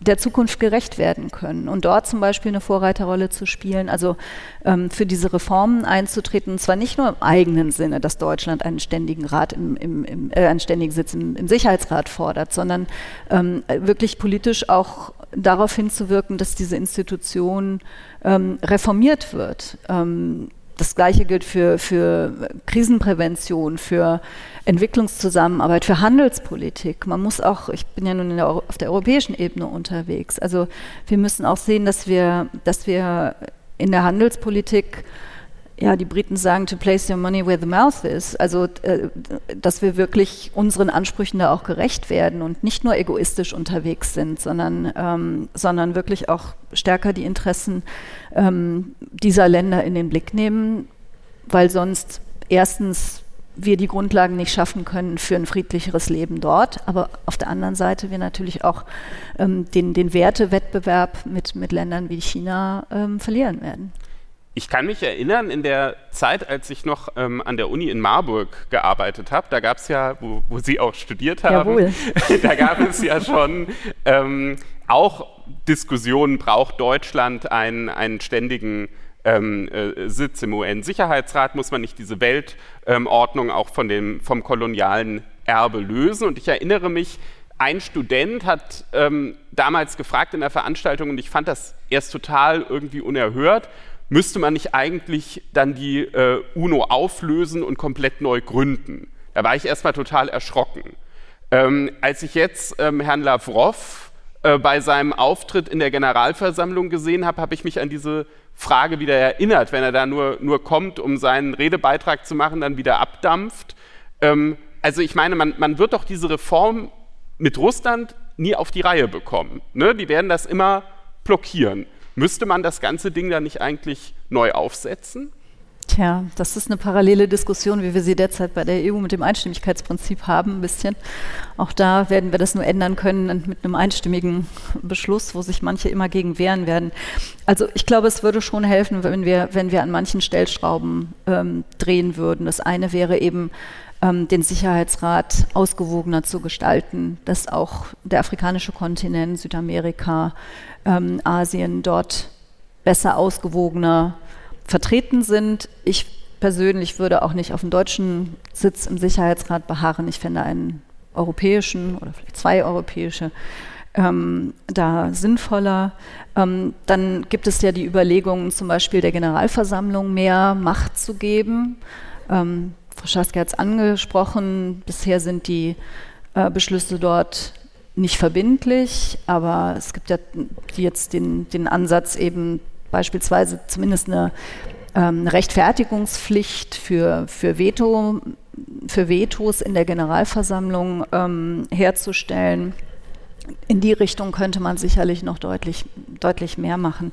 [SPEAKER 3] der Zukunft gerecht werden können und dort zum Beispiel eine Vorreiterrolle zu spielen, also ähm, für diese Reformen einzutreten, und zwar nicht nur im eigenen Sinne, dass Deutschland einen ständigen Rat im, im, im äh, einen ständigen Sitz im, im Sicherheitsrat fordert, sondern ähm, wirklich politisch auch darauf hinzuwirken, dass diese Institution ähm, reformiert wird. Ähm, das Gleiche gilt für, für Krisenprävention, für Entwicklungszusammenarbeit, für Handelspolitik. Man muss auch, ich bin ja nun der, auf der europäischen Ebene unterwegs, also wir müssen auch sehen, dass wir, dass wir in der Handelspolitik ja, die Briten sagen, to place your money where the mouth is. Also, äh, dass wir wirklich unseren Ansprüchen da auch gerecht werden und nicht nur egoistisch unterwegs sind, sondern, ähm, sondern wirklich auch stärker die Interessen ähm, dieser Länder in den Blick nehmen, weil sonst erstens wir die Grundlagen nicht schaffen können für ein friedlicheres Leben dort, aber auf der anderen Seite wir natürlich auch ähm, den, den Wertewettbewerb mit, mit Ländern wie China ähm, verlieren werden.
[SPEAKER 2] Ich kann mich erinnern, in der Zeit, als ich noch ähm, an der Uni in Marburg gearbeitet habe, da gab es ja, wo, wo, Sie auch studiert haben, da gab es ja schon ähm, auch Diskussionen, braucht Deutschland einen, einen ständigen ähm, äh, Sitz im UN-Sicherheitsrat, muss man nicht diese Weltordnung auch von dem, vom kolonialen Erbe lösen. Und ich erinnere mich, ein Student hat ähm, damals gefragt in der Veranstaltung, und ich fand das erst total irgendwie unerhört, müsste man nicht eigentlich dann die äh, UNO auflösen und komplett neu gründen? Da war ich erstmal total erschrocken. Ähm, als ich jetzt ähm, Herrn Lavrov äh, bei seinem Auftritt in der Generalversammlung gesehen habe, habe ich mich an diese Frage wieder erinnert, wenn er da nur, nur kommt, um seinen Redebeitrag zu machen, dann wieder abdampft. Ähm, also ich meine, man, man wird doch diese Reform mit Russland nie auf die Reihe bekommen. Ne? Die werden das immer blockieren. Müsste man das ganze Ding dann nicht eigentlich neu aufsetzen?
[SPEAKER 3] Tja, das ist eine parallele Diskussion, wie wir sie derzeit bei der EU mit dem Einstimmigkeitsprinzip haben, ein bisschen. Auch da werden wir das nur ändern können mit einem einstimmigen Beschluss, wo sich manche immer gegen wehren werden. Also ich glaube, es würde schon helfen, wenn wir, wenn wir an manchen Stellschrauben ähm, drehen würden. Das eine wäre eben ähm, den Sicherheitsrat ausgewogener zu gestalten, dass auch der afrikanische Kontinent, Südamerika, ähm, Asien dort besser ausgewogener vertreten sind. Ich persönlich würde auch nicht auf dem deutschen Sitz im Sicherheitsrat beharren. Ich fände einen europäischen oder vielleicht zwei europäische ähm, da sinnvoller. Ähm, dann gibt es ja die Überlegungen, zum Beispiel der Generalversammlung mehr Macht zu geben. Ähm, Frau Schaske hat es angesprochen, bisher sind die äh, Beschlüsse dort nicht verbindlich, aber es gibt ja jetzt den, den Ansatz eben beispielsweise zumindest eine ähm, Rechtfertigungspflicht für, für, Veto, für Vetos in der Generalversammlung ähm, herzustellen. In die Richtung könnte man sicherlich noch deutlich, deutlich mehr machen.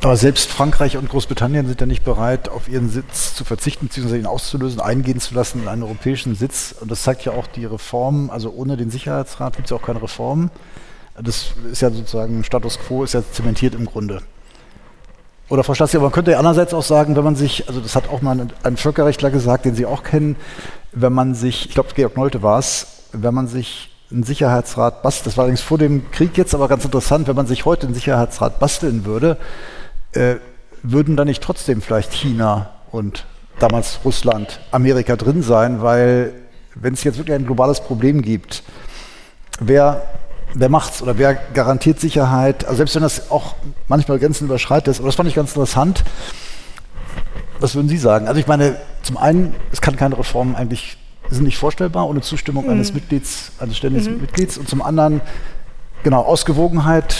[SPEAKER 1] Aber selbst Frankreich und Großbritannien sind ja nicht bereit, auf ihren Sitz zu verzichten, beziehungsweise ihn auszulösen, eingehen zu lassen in einen europäischen Sitz. Und das zeigt ja auch die Reform, also ohne den Sicherheitsrat gibt es ja auch keine Reform. Das ist ja sozusagen Status quo, ist ja zementiert im Grunde. Oder Frau Stassi, man könnte ja andererseits auch sagen, wenn man sich, also das hat auch mal ein Völkerrechtler gesagt, den Sie auch kennen, wenn man sich, ich glaube Georg Nolte war es, wenn man sich einen Sicherheitsrat bastelt, das war allerdings vor dem Krieg jetzt, aber ganz interessant, wenn man sich heute einen Sicherheitsrat basteln würde, äh, würden da nicht trotzdem vielleicht China und damals Russland, Amerika drin sein, weil wenn es jetzt wirklich ein globales Problem gibt, wer, wer es oder wer garantiert Sicherheit, also selbst wenn das auch manchmal Grenzen überschreitet, aber das fand ich ganz interessant. Was würden Sie sagen? Also ich meine, zum einen, es kann keine Reform eigentlich, sind nicht vorstellbar ohne Zustimmung mhm. eines Mitglieds, eines ständigen mhm. Mitglieds und zum anderen, genau, Ausgewogenheit,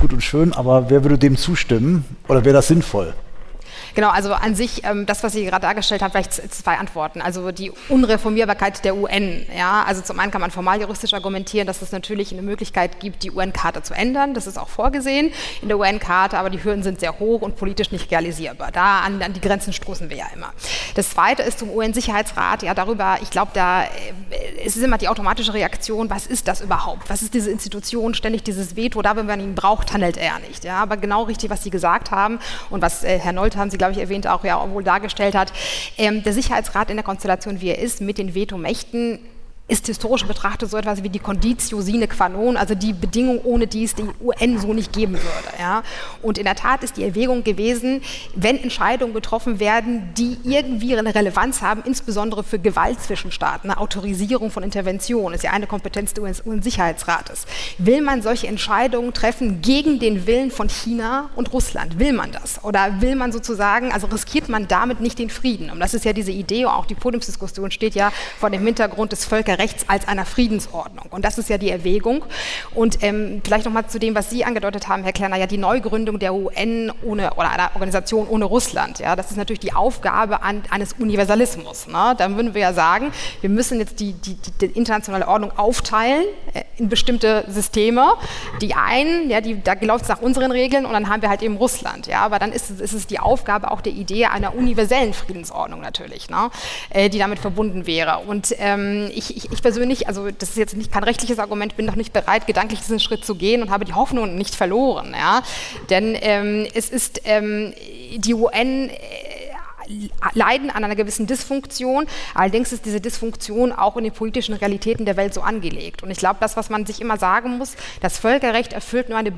[SPEAKER 1] gut und schön, aber wer würde dem zustimmen oder wäre das sinnvoll?
[SPEAKER 4] Genau, also an sich, ähm, das, was Sie gerade dargestellt haben, vielleicht zwei Antworten. Also die Unreformierbarkeit der UN. Ja? Also zum einen kann man formal juristisch argumentieren, dass es natürlich eine Möglichkeit gibt, die UN-Charta zu ändern. Das ist auch vorgesehen in der UN-Charta, aber die Hürden sind sehr hoch und politisch nicht realisierbar. Da an, an die Grenzen stoßen wir ja immer. Das zweite ist zum UN-Sicherheitsrat. Ja, darüber, ich glaube, da äh, es ist immer die automatische Reaktion, was ist das überhaupt? Was ist diese Institution? Ständig dieses Veto, da, wenn man ihn braucht, handelt er nicht. Ja? Aber genau richtig, was Sie gesagt haben und was äh, Herr Nolt haben Sie, glaube glaube ich, erwähnt, auch ja wohl dargestellt hat. Ähm, der Sicherheitsrat in der Konstellation, wie er ist, mit den Vetomächten ist historisch betrachtet so etwas wie die Conditio sine qua non, also die Bedingung, ohne die es die UN so nicht geben würde. Ja. Und in der Tat ist die Erwägung gewesen, wenn Entscheidungen getroffen werden, die irgendwie eine Relevanz haben, insbesondere für Gewalt zwischen Staaten, eine Autorisierung von Intervention, ist ja eine Kompetenz des UN-Sicherheitsrates. Will man solche Entscheidungen treffen gegen den Willen von China und Russland? Will man das? Oder will man sozusagen, also riskiert man damit nicht den Frieden? Und das ist ja diese Idee, auch die Podiumsdiskussion steht ja vor dem Hintergrund des Völker Rechts als einer Friedensordnung. Und das ist ja die Erwägung. Und ähm, vielleicht nochmal zu dem, was Sie angedeutet haben, Herr Klerner, ja die Neugründung der UN ohne, oder einer Organisation ohne Russland. Ja, das ist natürlich die Aufgabe an, eines Universalismus. Ne? Dann würden wir ja sagen, wir müssen jetzt die, die, die internationale Ordnung aufteilen äh, in bestimmte Systeme. Die einen, ja, die, da läuft es nach unseren Regeln und dann haben wir halt eben Russland. Ja, aber dann ist, ist es die Aufgabe auch der Idee einer universellen Friedensordnung natürlich, ne? äh, die damit verbunden wäre. Und ähm, ich, ich ich persönlich, also das ist jetzt nicht kein rechtliches Argument, bin noch nicht bereit, gedanklich diesen Schritt zu gehen und habe die Hoffnung nicht verloren. Ja? Denn ähm, es ist ähm, die UN. Äh, leiden an einer gewissen Dysfunktion. Allerdings ist diese Dysfunktion auch in den politischen Realitäten der Welt so angelegt. Und ich glaube, das, was man sich immer sagen muss, das Völkerrecht erfüllt nur eine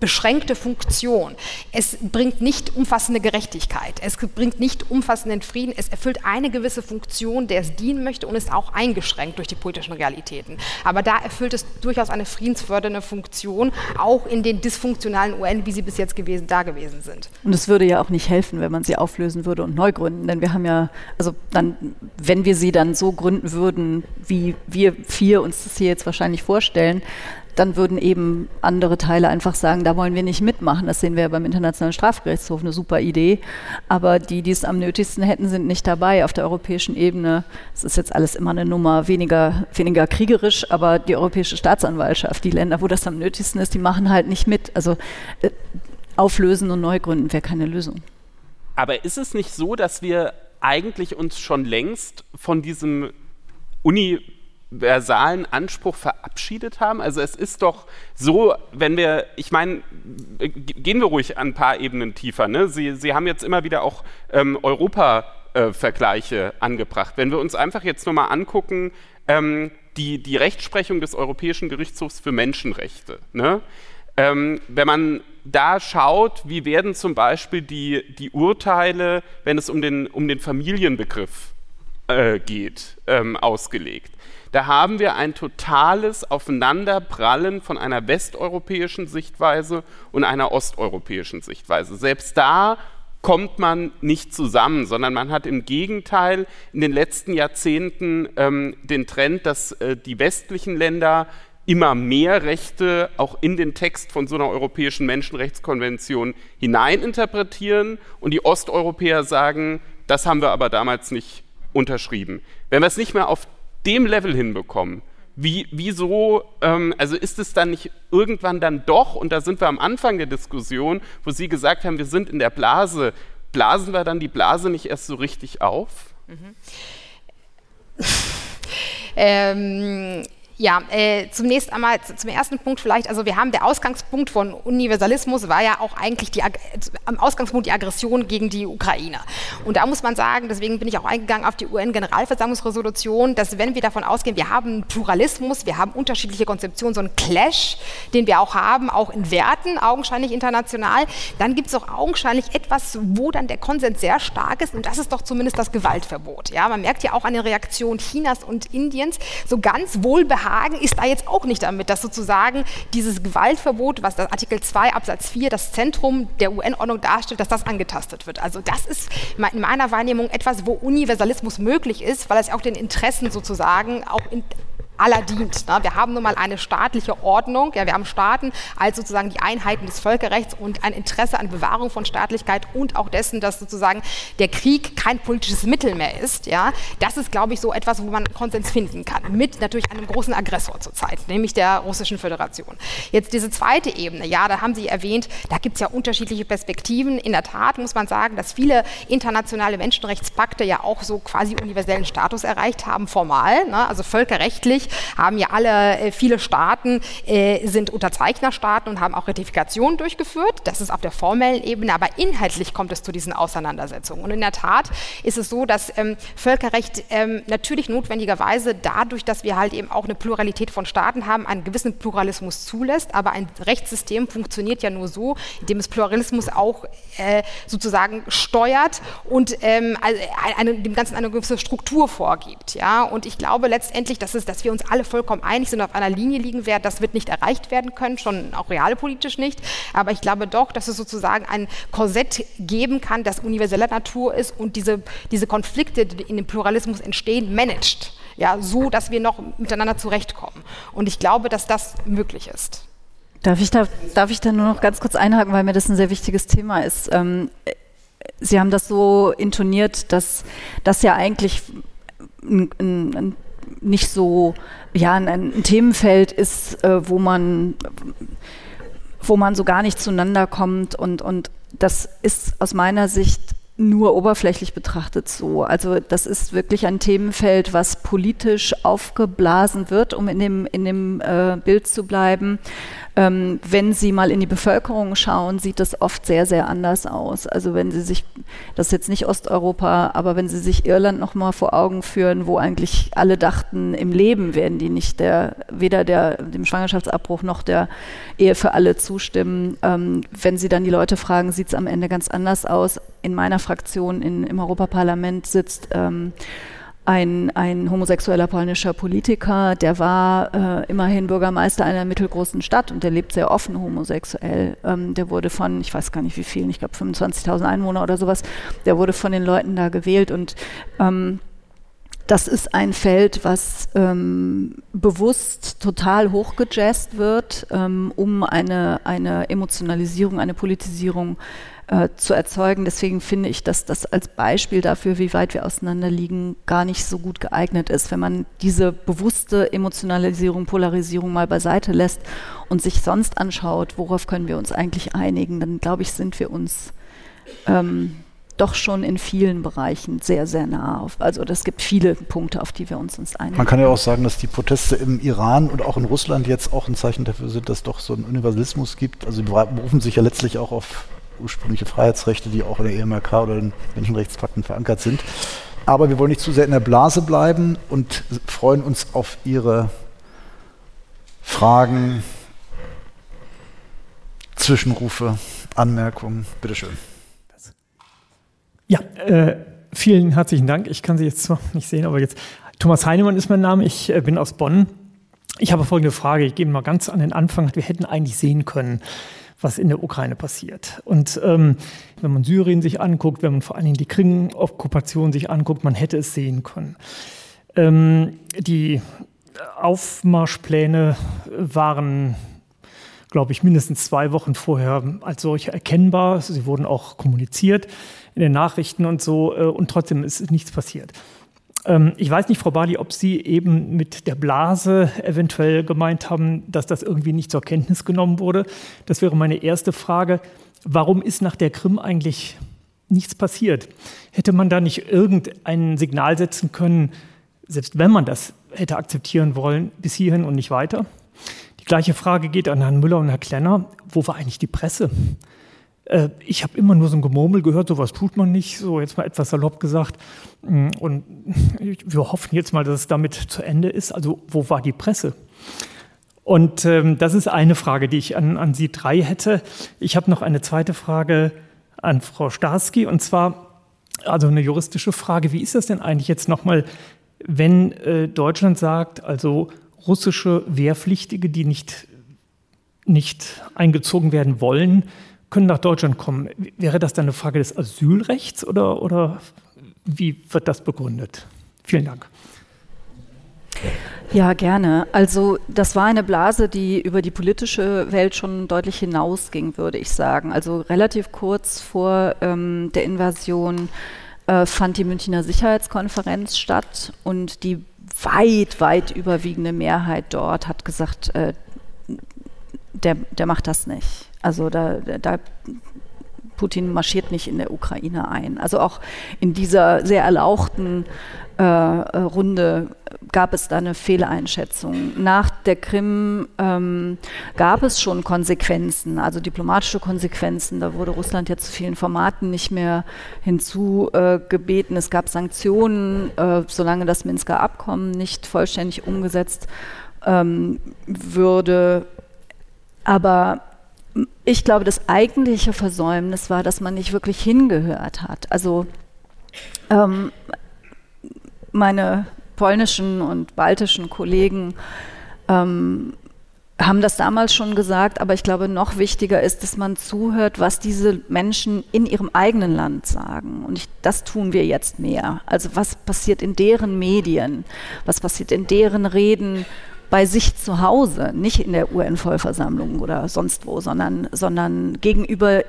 [SPEAKER 4] beschränkte Funktion. Es bringt nicht umfassende Gerechtigkeit. Es bringt nicht umfassenden Frieden. Es erfüllt eine gewisse Funktion, der es dienen möchte und ist auch eingeschränkt durch die politischen Realitäten. Aber da erfüllt es durchaus eine friedensfördernde Funktion, auch in den dysfunktionalen UN, wie sie bis jetzt gewesen, da gewesen sind.
[SPEAKER 3] Und es würde ja auch nicht helfen, wenn man sie auflösen würde und neu gründen. Denn wir haben ja, also dann, wenn wir sie dann so gründen würden, wie wir vier uns das hier jetzt wahrscheinlich vorstellen, dann würden eben andere Teile einfach sagen, da wollen wir nicht mitmachen. Das sehen wir ja beim Internationalen Strafgerichtshof, eine super Idee. Aber die, die es am nötigsten hätten, sind nicht dabei auf der europäischen Ebene. Es ist jetzt alles immer eine Nummer weniger, weniger kriegerisch, aber die Europäische Staatsanwaltschaft, die Länder, wo das am nötigsten ist, die machen halt nicht mit. Also äh, auflösen und neu gründen wäre keine Lösung.
[SPEAKER 2] Aber ist es nicht so, dass wir eigentlich uns schon längst von diesem Uni universalen Anspruch verabschiedet haben? Also es ist doch so, wenn wir, ich meine, gehen wir ruhig ein paar Ebenen tiefer. Ne? Sie, Sie haben jetzt immer wieder auch ähm, Europa Europa-Vergleiche angebracht. Wenn wir uns einfach jetzt nochmal angucken, ähm, die, die Rechtsprechung des Europäischen Gerichtshofs für Menschenrechte. Ne? Ähm, wenn man da schaut, wie werden zum Beispiel die, die Urteile, wenn es um den, um den Familienbegriff äh, geht, ähm, ausgelegt. Da haben wir ein totales Aufeinanderprallen von einer westeuropäischen Sichtweise und einer osteuropäischen Sichtweise. Selbst da kommt man nicht zusammen, sondern man hat im Gegenteil in den letzten Jahrzehnten ähm, den Trend, dass äh, die westlichen Länder immer mehr Rechte auch in den Text von so einer europäischen Menschenrechtskonvention hineininterpretieren und die Osteuropäer sagen, das haben wir aber damals nicht unterschrieben. Wenn wir es nicht mehr auf dem Level hinbekommen, wie, wieso, ähm, also ist es dann nicht irgendwann dann doch, und da sind wir am Anfang der Diskussion, wo Sie gesagt haben, wir sind in der Blase, blasen wir dann die Blase nicht erst so richtig auf? Mhm.
[SPEAKER 4] ähm, ja, äh, zunächst einmal zum ersten Punkt vielleicht, also wir haben der Ausgangspunkt von Universalismus war ja auch eigentlich die, am Ausgangspunkt die Aggression gegen die Ukraine. Und da muss man sagen, deswegen bin ich auch eingegangen auf die UN-Generalversammlungsresolution, dass wenn wir davon ausgehen, wir haben Pluralismus, wir haben unterschiedliche Konzeptionen, so ein Clash, den wir auch haben, auch in Werten, augenscheinlich international, dann gibt es auch augenscheinlich etwas, wo dann der Konsens sehr stark ist und das ist doch zumindest das Gewaltverbot. Ja, man merkt ja auch an den Reaktionen Chinas und Indiens, so ganz wohlbehalten Hagen ist da jetzt auch nicht damit, dass sozusagen dieses Gewaltverbot, was das Artikel 2 Absatz 4 das Zentrum der UN-Ordnung darstellt, dass das angetastet wird. Also das ist in meiner Wahrnehmung etwas, wo Universalismus möglich ist, weil es auch den Interessen sozusagen auch in, aller dient. Ne? Wir haben nun mal eine staatliche Ordnung, ja, wir haben Staaten als sozusagen die Einheiten des Völkerrechts und ein Interesse an Bewahrung von Staatlichkeit und auch dessen, dass sozusagen der Krieg kein politisches Mittel mehr ist. Ja? Das ist, glaube ich, so etwas, wo man Konsens finden kann, mit natürlich einem großen Aggressor zurzeit, nämlich der Russischen Föderation. Jetzt diese zweite Ebene, ja, da haben Sie erwähnt, da gibt es ja unterschiedliche Perspektiven. In der Tat muss man sagen, dass viele internationale Menschenrechtspakte ja auch so quasi universellen Status erreicht haben, formal, ne? also völkerrechtlich haben ja alle, äh, viele Staaten äh, sind Unterzeichnerstaaten und haben auch Ratifikationen durchgeführt. Das ist auf der formellen Ebene, aber inhaltlich kommt es zu diesen Auseinandersetzungen. Und in der Tat ist es so, dass ähm, Völkerrecht ähm, natürlich notwendigerweise dadurch, dass wir halt eben auch eine Pluralität von Staaten haben, einen gewissen Pluralismus zulässt. Aber ein Rechtssystem funktioniert ja nur so, indem es Pluralismus auch äh, sozusagen steuert und ähm, eine, dem Ganzen eine gewisse Struktur vorgibt. Ja? Und ich glaube letztendlich, dass, es, dass wir uns uns alle vollkommen einig sind, auf einer Linie liegen werden, das wird nicht erreicht werden können, schon auch realpolitisch nicht. Aber ich glaube doch, dass es sozusagen ein Korsett geben kann, das universeller Natur ist und diese, diese Konflikte, die in dem Pluralismus entstehen, managt. Ja, so, dass wir noch miteinander zurechtkommen. Und ich glaube, dass das möglich ist.
[SPEAKER 3] Darf ich da, darf ich da nur noch ganz kurz einhaken, weil mir das ein sehr wichtiges Thema ist. Ähm, Sie haben das so intoniert, dass das ja eigentlich ein, ein, ein nicht so ja, ein, Themenfeld ist, äh, wo man wo man so gar nicht zueinander kommt und, und das ist aus meiner Sicht nur oberflächlich betrachtet so. Also das ist wirklich ein Themenfeld, was politisch aufgeblasen wird, um in dem, in dem äh, Bild zu bleiben. Ähm, wenn Sie mal in die Bevölkerung schauen, sieht das oft sehr, sehr anders aus. Also wenn Sie sich, das ist jetzt nicht Osteuropa, aber wenn Sie sich Irland nochmal vor Augen führen, wo eigentlich alle dachten, im Leben werden die nicht der, weder der, dem Schwangerschaftsabbruch noch der Ehe für alle zustimmen. Ähm, wenn Sie dann die Leute fragen, sieht es am Ende ganz anders aus. In meiner Fraktion in, im Europaparlament sitzt ähm, ein, ein homosexueller polnischer Politiker, der war äh, immerhin Bürgermeister einer mittelgroßen Stadt und der lebt sehr offen homosexuell. Ähm, der wurde von, ich weiß gar nicht wie vielen, ich glaube 25.000 Einwohner oder sowas, der wurde von den Leuten da gewählt und ähm, das ist ein Feld, was ähm, bewusst total hochgejazzt wird, ähm, um eine, eine Emotionalisierung, eine Politisierung äh, zu erzeugen. Deswegen finde ich, dass das als Beispiel dafür, wie weit wir auseinander liegen, gar nicht so gut geeignet ist. Wenn man diese bewusste Emotionalisierung, Polarisierung mal beiseite lässt und sich sonst anschaut, worauf können wir uns eigentlich einigen, dann glaube ich, sind wir uns ähm, doch schon in vielen Bereichen sehr, sehr nah auf. Also es gibt viele Punkte, auf die wir uns, uns einigen.
[SPEAKER 1] Man kann ja auch sagen, dass die Proteste im Iran und auch in Russland jetzt auch ein Zeichen dafür sind, dass es doch so einen Universalismus gibt. Also sie berufen sich ja letztlich auch auf ursprüngliche Freiheitsrechte, die auch in der EMRK oder den Menschenrechtspakten verankert sind. Aber wir wollen nicht zu sehr in der Blase bleiben und freuen uns auf Ihre Fragen, Zwischenrufe, Anmerkungen. Bitte schön.
[SPEAKER 5] Ja, äh, vielen herzlichen Dank. Ich kann Sie jetzt zwar nicht sehen, aber jetzt Thomas Heinemann ist mein Name. Ich äh, bin aus Bonn. Ich habe folgende Frage. Ich gehe mal ganz an den Anfang. Wir hätten eigentlich sehen können, was in der Ukraine passiert. Und ähm, wenn man Syrien sich anguckt, wenn man vor allen Dingen die Krim-Okkupation sich anguckt, man hätte es sehen können. Ähm, die Aufmarschpläne waren, glaube ich, mindestens zwei Wochen vorher als solche erkennbar. Sie wurden auch kommuniziert in den Nachrichten und so, äh, und trotzdem ist nichts passiert. Ähm, ich weiß nicht, Frau Bali, ob Sie eben mit der Blase eventuell gemeint haben, dass das irgendwie nicht zur Kenntnis genommen wurde. Das wäre meine erste Frage. Warum ist nach der Krim eigentlich nichts passiert? Hätte man da nicht irgendein Signal setzen können, selbst wenn man das hätte akzeptieren wollen, bis hierhin und nicht weiter? Die gleiche Frage geht an Herrn Müller und Herrn Klenner. Wo war eigentlich die Presse? Äh, ich habe immer nur so ein Gemurmel gehört, sowas tut man nicht, so jetzt mal etwas salopp gesagt. Mm, und wir hoffen jetzt mal, dass es damit zu Ende ist. Also wo war die Presse? Und ähm, das ist eine Frage, die ich an, an Sie drei hätte. Ich habe noch eine zweite Frage an Frau Starski und zwar also eine juristische Frage. Wie ist das denn eigentlich jetzt nochmal, wenn äh, Deutschland sagt, also russische Wehrpflichtige, die nicht, nicht eingezogen werden wollen, können nach Deutschland kommen. Wäre das dann eine Frage des Asylrechts oder, oder wie wird das begründet? Vielen Dank.
[SPEAKER 3] Ja, gerne. Also das war eine Blase, die über die politische Welt schon deutlich hinausging, würde ich sagen. Also relativ kurz vor ähm, der Invasion äh, fand die Münchner Sicherheitskonferenz statt und die weit, weit überwiegende Mehrheit dort hat gesagt, äh, der, der macht das nicht. Also da, da Putin marschiert nicht in der Ukraine ein. Also auch in dieser sehr erlauchten äh, Runde gab es da eine Fehleinschätzung. Nach der Krim ähm, gab es schon Konsequenzen, also diplomatische Konsequenzen. Da wurde Russland ja zu vielen Formaten nicht mehr hinzugebeten. Äh, es gab Sanktionen, äh, solange das Minsker Abkommen nicht vollständig umgesetzt ähm, würde. Aber ich glaube, das eigentliche Versäumnis war, dass man nicht wirklich hingehört hat. Also ähm, meine polnischen und baltischen Kollegen ähm, haben das damals schon gesagt, aber ich glaube, noch wichtiger ist, dass man zuhört, was diese Menschen in ihrem eigenen Land sagen. Und ich, das tun wir jetzt mehr. Also was passiert in deren Medien, was passiert in deren Reden bei sich zu Hause, nicht in der UN-Vollversammlung oder sonst wo, sondern, sondern gegenüber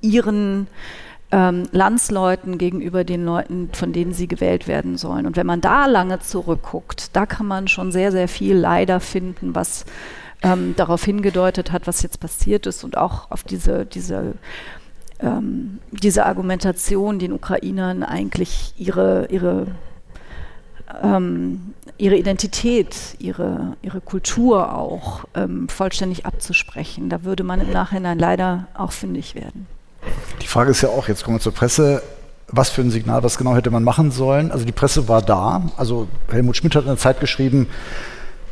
[SPEAKER 3] ihren ähm, Landsleuten, gegenüber den Leuten, von denen sie gewählt werden sollen. Und wenn man da lange zurückguckt, da kann man schon sehr, sehr viel leider finden, was ähm, darauf hingedeutet hat, was jetzt passiert ist und auch auf diese, diese ähm, diese Argumentation, den Ukrainern eigentlich ihre, ihre ähm, ihre Identität, ihre, ihre Kultur auch ähm, vollständig abzusprechen. Da würde man im Nachhinein leider auch fündig werden.
[SPEAKER 1] Die Frage ist ja auch, jetzt kommen wir zur Presse, was für ein Signal, was genau hätte man machen sollen? Also die Presse war da. Also Helmut Schmidt hat in der Zeit geschrieben,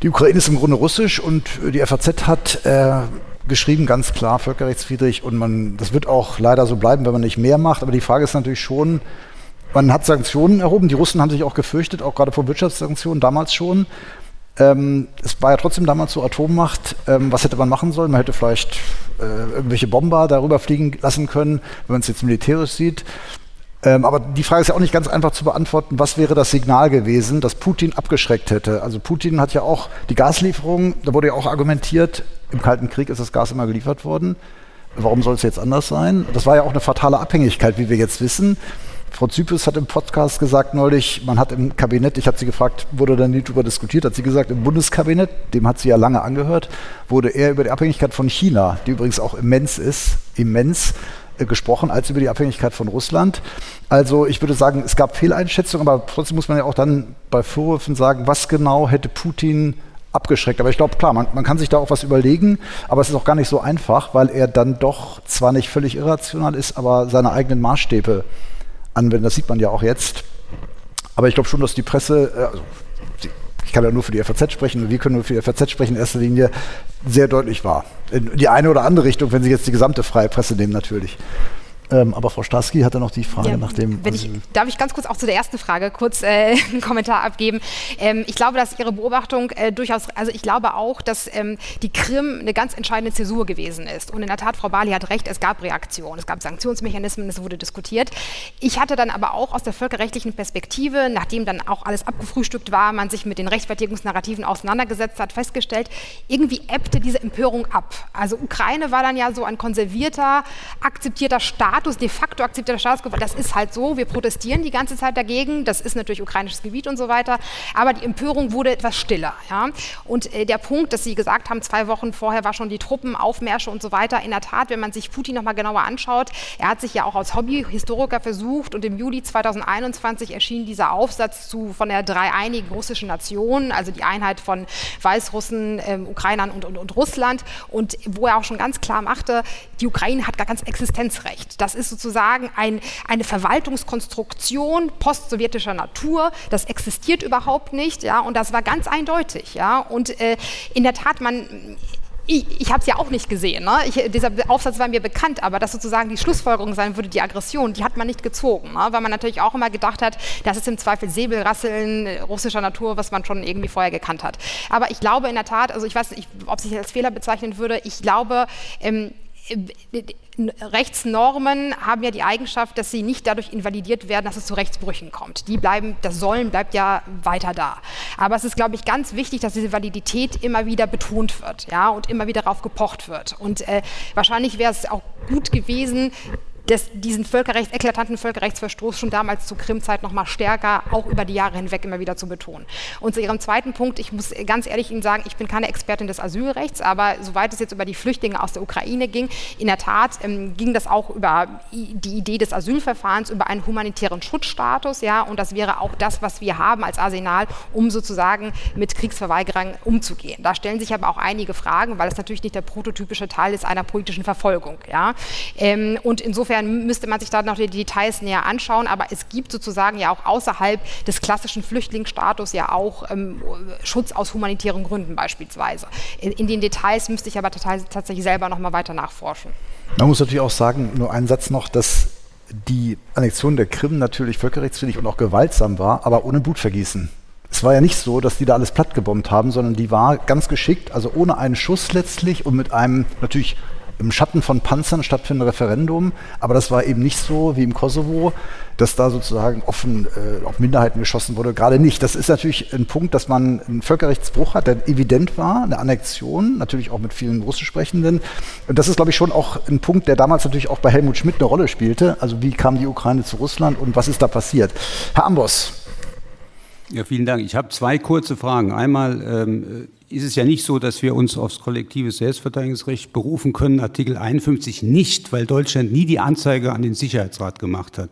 [SPEAKER 1] die Ukraine ist im Grunde russisch und die FAZ hat äh, geschrieben, ganz klar, völkerrechtswidrig und man, das wird auch leider so bleiben, wenn man nicht mehr macht. Aber die Frage ist natürlich schon, man hat Sanktionen erhoben. Die Russen haben sich auch gefürchtet, auch gerade vor Wirtschaftssanktionen damals schon. Ähm, es war ja trotzdem damals so Atommacht. Ähm, was hätte man machen sollen? Man hätte vielleicht äh, irgendwelche Bomber darüber fliegen lassen können, wenn man es jetzt militärisch sieht. Ähm, aber die Frage ist ja auch nicht ganz einfach zu beantworten. Was wäre das Signal gewesen, das Putin abgeschreckt hätte? Also Putin hat ja auch die Gaslieferung, da wurde ja auch argumentiert, im Kalten Krieg ist das Gas immer geliefert worden. Warum soll es jetzt anders sein? Das war ja auch eine fatale Abhängigkeit, wie wir jetzt wissen. Frau Zypris hat im Podcast gesagt neulich, man hat im Kabinett, ich habe sie gefragt, wurde da nie darüber diskutiert, hat sie gesagt, im Bundeskabinett, dem hat sie ja lange angehört, wurde eher über die Abhängigkeit von China, die übrigens auch immens ist, immens äh, gesprochen, als über die Abhängigkeit von Russland. Also ich würde sagen, es gab Fehleinschätzungen, aber trotzdem muss man ja auch dann bei Vorwürfen sagen, was genau hätte Putin abgeschreckt. Aber ich glaube, klar, man, man, kann sich da auch was überlegen, aber es ist auch gar nicht so einfach, weil er dann doch zwar nicht völlig irrational ist, aber seine eigenen Maßstäbe anwendet. Das sieht man ja auch jetzt. Aber ich glaube schon, dass die Presse, äh, also ich kann ja nur für die FAZ sprechen, wir können nur für die FAZ sprechen, in erster Linie sehr deutlich war. In die eine oder andere Richtung, wenn Sie jetzt die gesamte freie Presse nehmen, natürlich. Ähm, aber Frau Starsky hatte noch die Frage
[SPEAKER 4] ja,
[SPEAKER 1] nach dem.
[SPEAKER 4] Ich, darf ich ganz kurz auch zu der ersten Frage kurz äh, einen Kommentar abgeben? Ähm, ich glaube, dass Ihre Beobachtung äh, durchaus, also ich glaube auch, dass ähm, die Krim eine ganz entscheidende Zäsur gewesen ist. Und in der Tat, Frau Bali hat recht, es gab Reaktionen, es gab Sanktionsmechanismen, es wurde diskutiert. Ich hatte dann aber auch aus der völkerrechtlichen Perspektive, nachdem dann auch alles abgefrühstückt war, man sich mit den Rechtfertigungsnarrativen auseinandergesetzt hat, festgestellt, irgendwie ebbte diese Empörung ab. Also Ukraine war dann ja so ein konservierter, akzeptierter Staat Status, de facto akzeptierter Status, das ist halt so, wir protestieren die ganze Zeit dagegen, das ist natürlich ukrainisches Gebiet und so weiter, aber die Empörung wurde etwas stiller. Ja? Und äh, der Punkt, dass Sie gesagt haben, zwei Wochen vorher war schon die Truppenaufmärsche und so weiter, in der Tat, wenn man sich Putin nochmal genauer anschaut, er hat sich ja auch als Hobbyhistoriker versucht und im Juli 2021 erschien dieser Aufsatz zu, von der dreieinigen russischen Nation, also die Einheit von Weißrussen, ähm, Ukrainern und, und, und Russland und wo er auch schon ganz klar machte, die Ukraine hat gar ganz Existenzrecht. Das ist sozusagen ein, eine Verwaltungskonstruktion postsowjetischer Natur. Das existiert überhaupt nicht. Ja, und das war ganz eindeutig. Ja, und äh, in der Tat, man ich, ich habe es ja auch nicht gesehen. Ne? Ich, dieser Aufsatz war mir bekannt, aber dass sozusagen die Schlussfolgerung sein würde, die Aggression, die hat man nicht gezogen. Ne? Weil man natürlich auch immer gedacht hat, das ist im Zweifel Säbelrasseln russischer Natur, was man schon irgendwie vorher gekannt hat. Aber ich glaube in der Tat, also ich weiß nicht, ob sich als Fehler bezeichnen würde, ich glaube, ähm, Rechtsnormen haben ja die Eigenschaft, dass sie nicht dadurch invalidiert werden, dass es zu Rechtsbrüchen kommt. Die bleiben, das Sollen bleibt ja weiter da. Aber es ist, glaube ich, ganz wichtig, dass diese Validität immer wieder betont wird, ja, und immer wieder darauf gepocht wird. Und äh, wahrscheinlich wäre es auch gut gewesen, das, diesen Völkerrechts, eklatanten Völkerrechtsverstoß schon damals zur Krimzeit noch mal stärker, auch über die Jahre hinweg immer wieder zu betonen. Und zu Ihrem zweiten Punkt, ich muss ganz ehrlich Ihnen sagen, ich bin keine Expertin des Asylrechts, aber soweit es jetzt über die Flüchtlinge aus der Ukraine ging, in der Tat ähm, ging das auch über die Idee des Asylverfahrens, über einen humanitären Schutzstatus, ja, und das wäre auch das, was wir haben als Arsenal, um sozusagen mit Kriegsverweigerern umzugehen. Da stellen sich aber auch einige Fragen, weil es natürlich nicht der prototypische Teil ist einer politischen Verfolgung, ja. Ähm, und insofern Insofern müsste man sich da noch die Details näher anschauen, aber es gibt sozusagen ja auch außerhalb des klassischen Flüchtlingsstatus ja auch ähm, Schutz aus humanitären Gründen beispielsweise. In, in, den Details müsste ich aber tatsächlich selber noch mal weiter nachforschen.
[SPEAKER 1] Man muss natürlich auch sagen, nur einen Satz noch, dass die Annexion der Krim natürlich völkerrechtswidrig und auch gewaltsam war, aber ohne Blutvergießen. Es war ja nicht so, dass die da alles plattgebombt haben, sondern die war ganz geschickt, also ohne einen Schuss letztlich und mit einem natürlich im Schatten von Panzern stattfindende Referendum, aber das war eben nicht so wie im Kosovo, dass da sozusagen offen äh, auf Minderheiten geschossen wurde, gerade nicht. Das ist natürlich ein Punkt, dass man einen Völkerrechtsbruch hat, der evident war, eine Annexion, natürlich auch mit vielen Russisch sprechenden. Und das ist, glaube ich, schon auch ein Punkt, der damals natürlich auch bei Helmut Schmidt eine Rolle spielte. Also wie kam die Ukraine zu Russland und was ist da passiert? Herr Ambos.
[SPEAKER 6] Ja, vielen Dank. Ich habe zwei kurze Fragen. Einmal ähm, ist es ja nicht so, dass wir uns aufs kollektive Selbstverteidigungsrecht berufen können, Artikel 51 nicht, weil Deutschland nie die Anzeige an den Sicherheitsrat gemacht hat.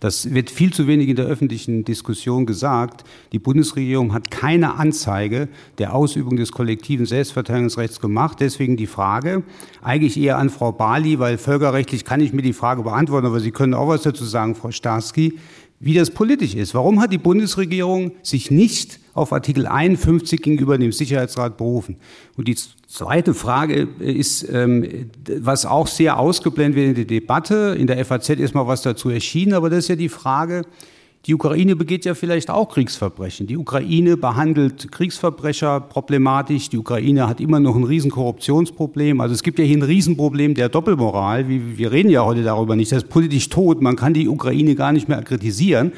[SPEAKER 6] Das wird viel zu wenig in der öffentlichen Diskussion gesagt. Die Bundesregierung hat keine Anzeige der Ausübung des kollektiven Selbstverteidigungsrechts gemacht. Deswegen die Frage, eigentlich eher an Frau Bali, weil völkerrechtlich kann ich mir die Frage beantworten, aber Sie können auch was dazu sagen, Frau Starsky, wie das politisch ist. Warum hat die Bundesregierung sich nicht auf Artikel 51 gegenüber dem Sicherheitsrat berufen. Und die zweite Frage ist, ähm, was auch sehr ausgeblendet wird in der Debatte, in der FAZ ist mal was dazu erschienen, aber das ist ja die Frage, die Ukraine begeht ja vielleicht auch Kriegsverbrechen. Die Ukraine behandelt Kriegsverbrecher problematisch. Die Ukraine hat immer noch ein Riesenkorruptionsproblem. Also es gibt ja hier ein Riesenproblem der Doppelmoral. Wir reden ja heute darüber nicht. Das ist politisch tot. Man kann die Ukraine gar nicht mehr kritisieren.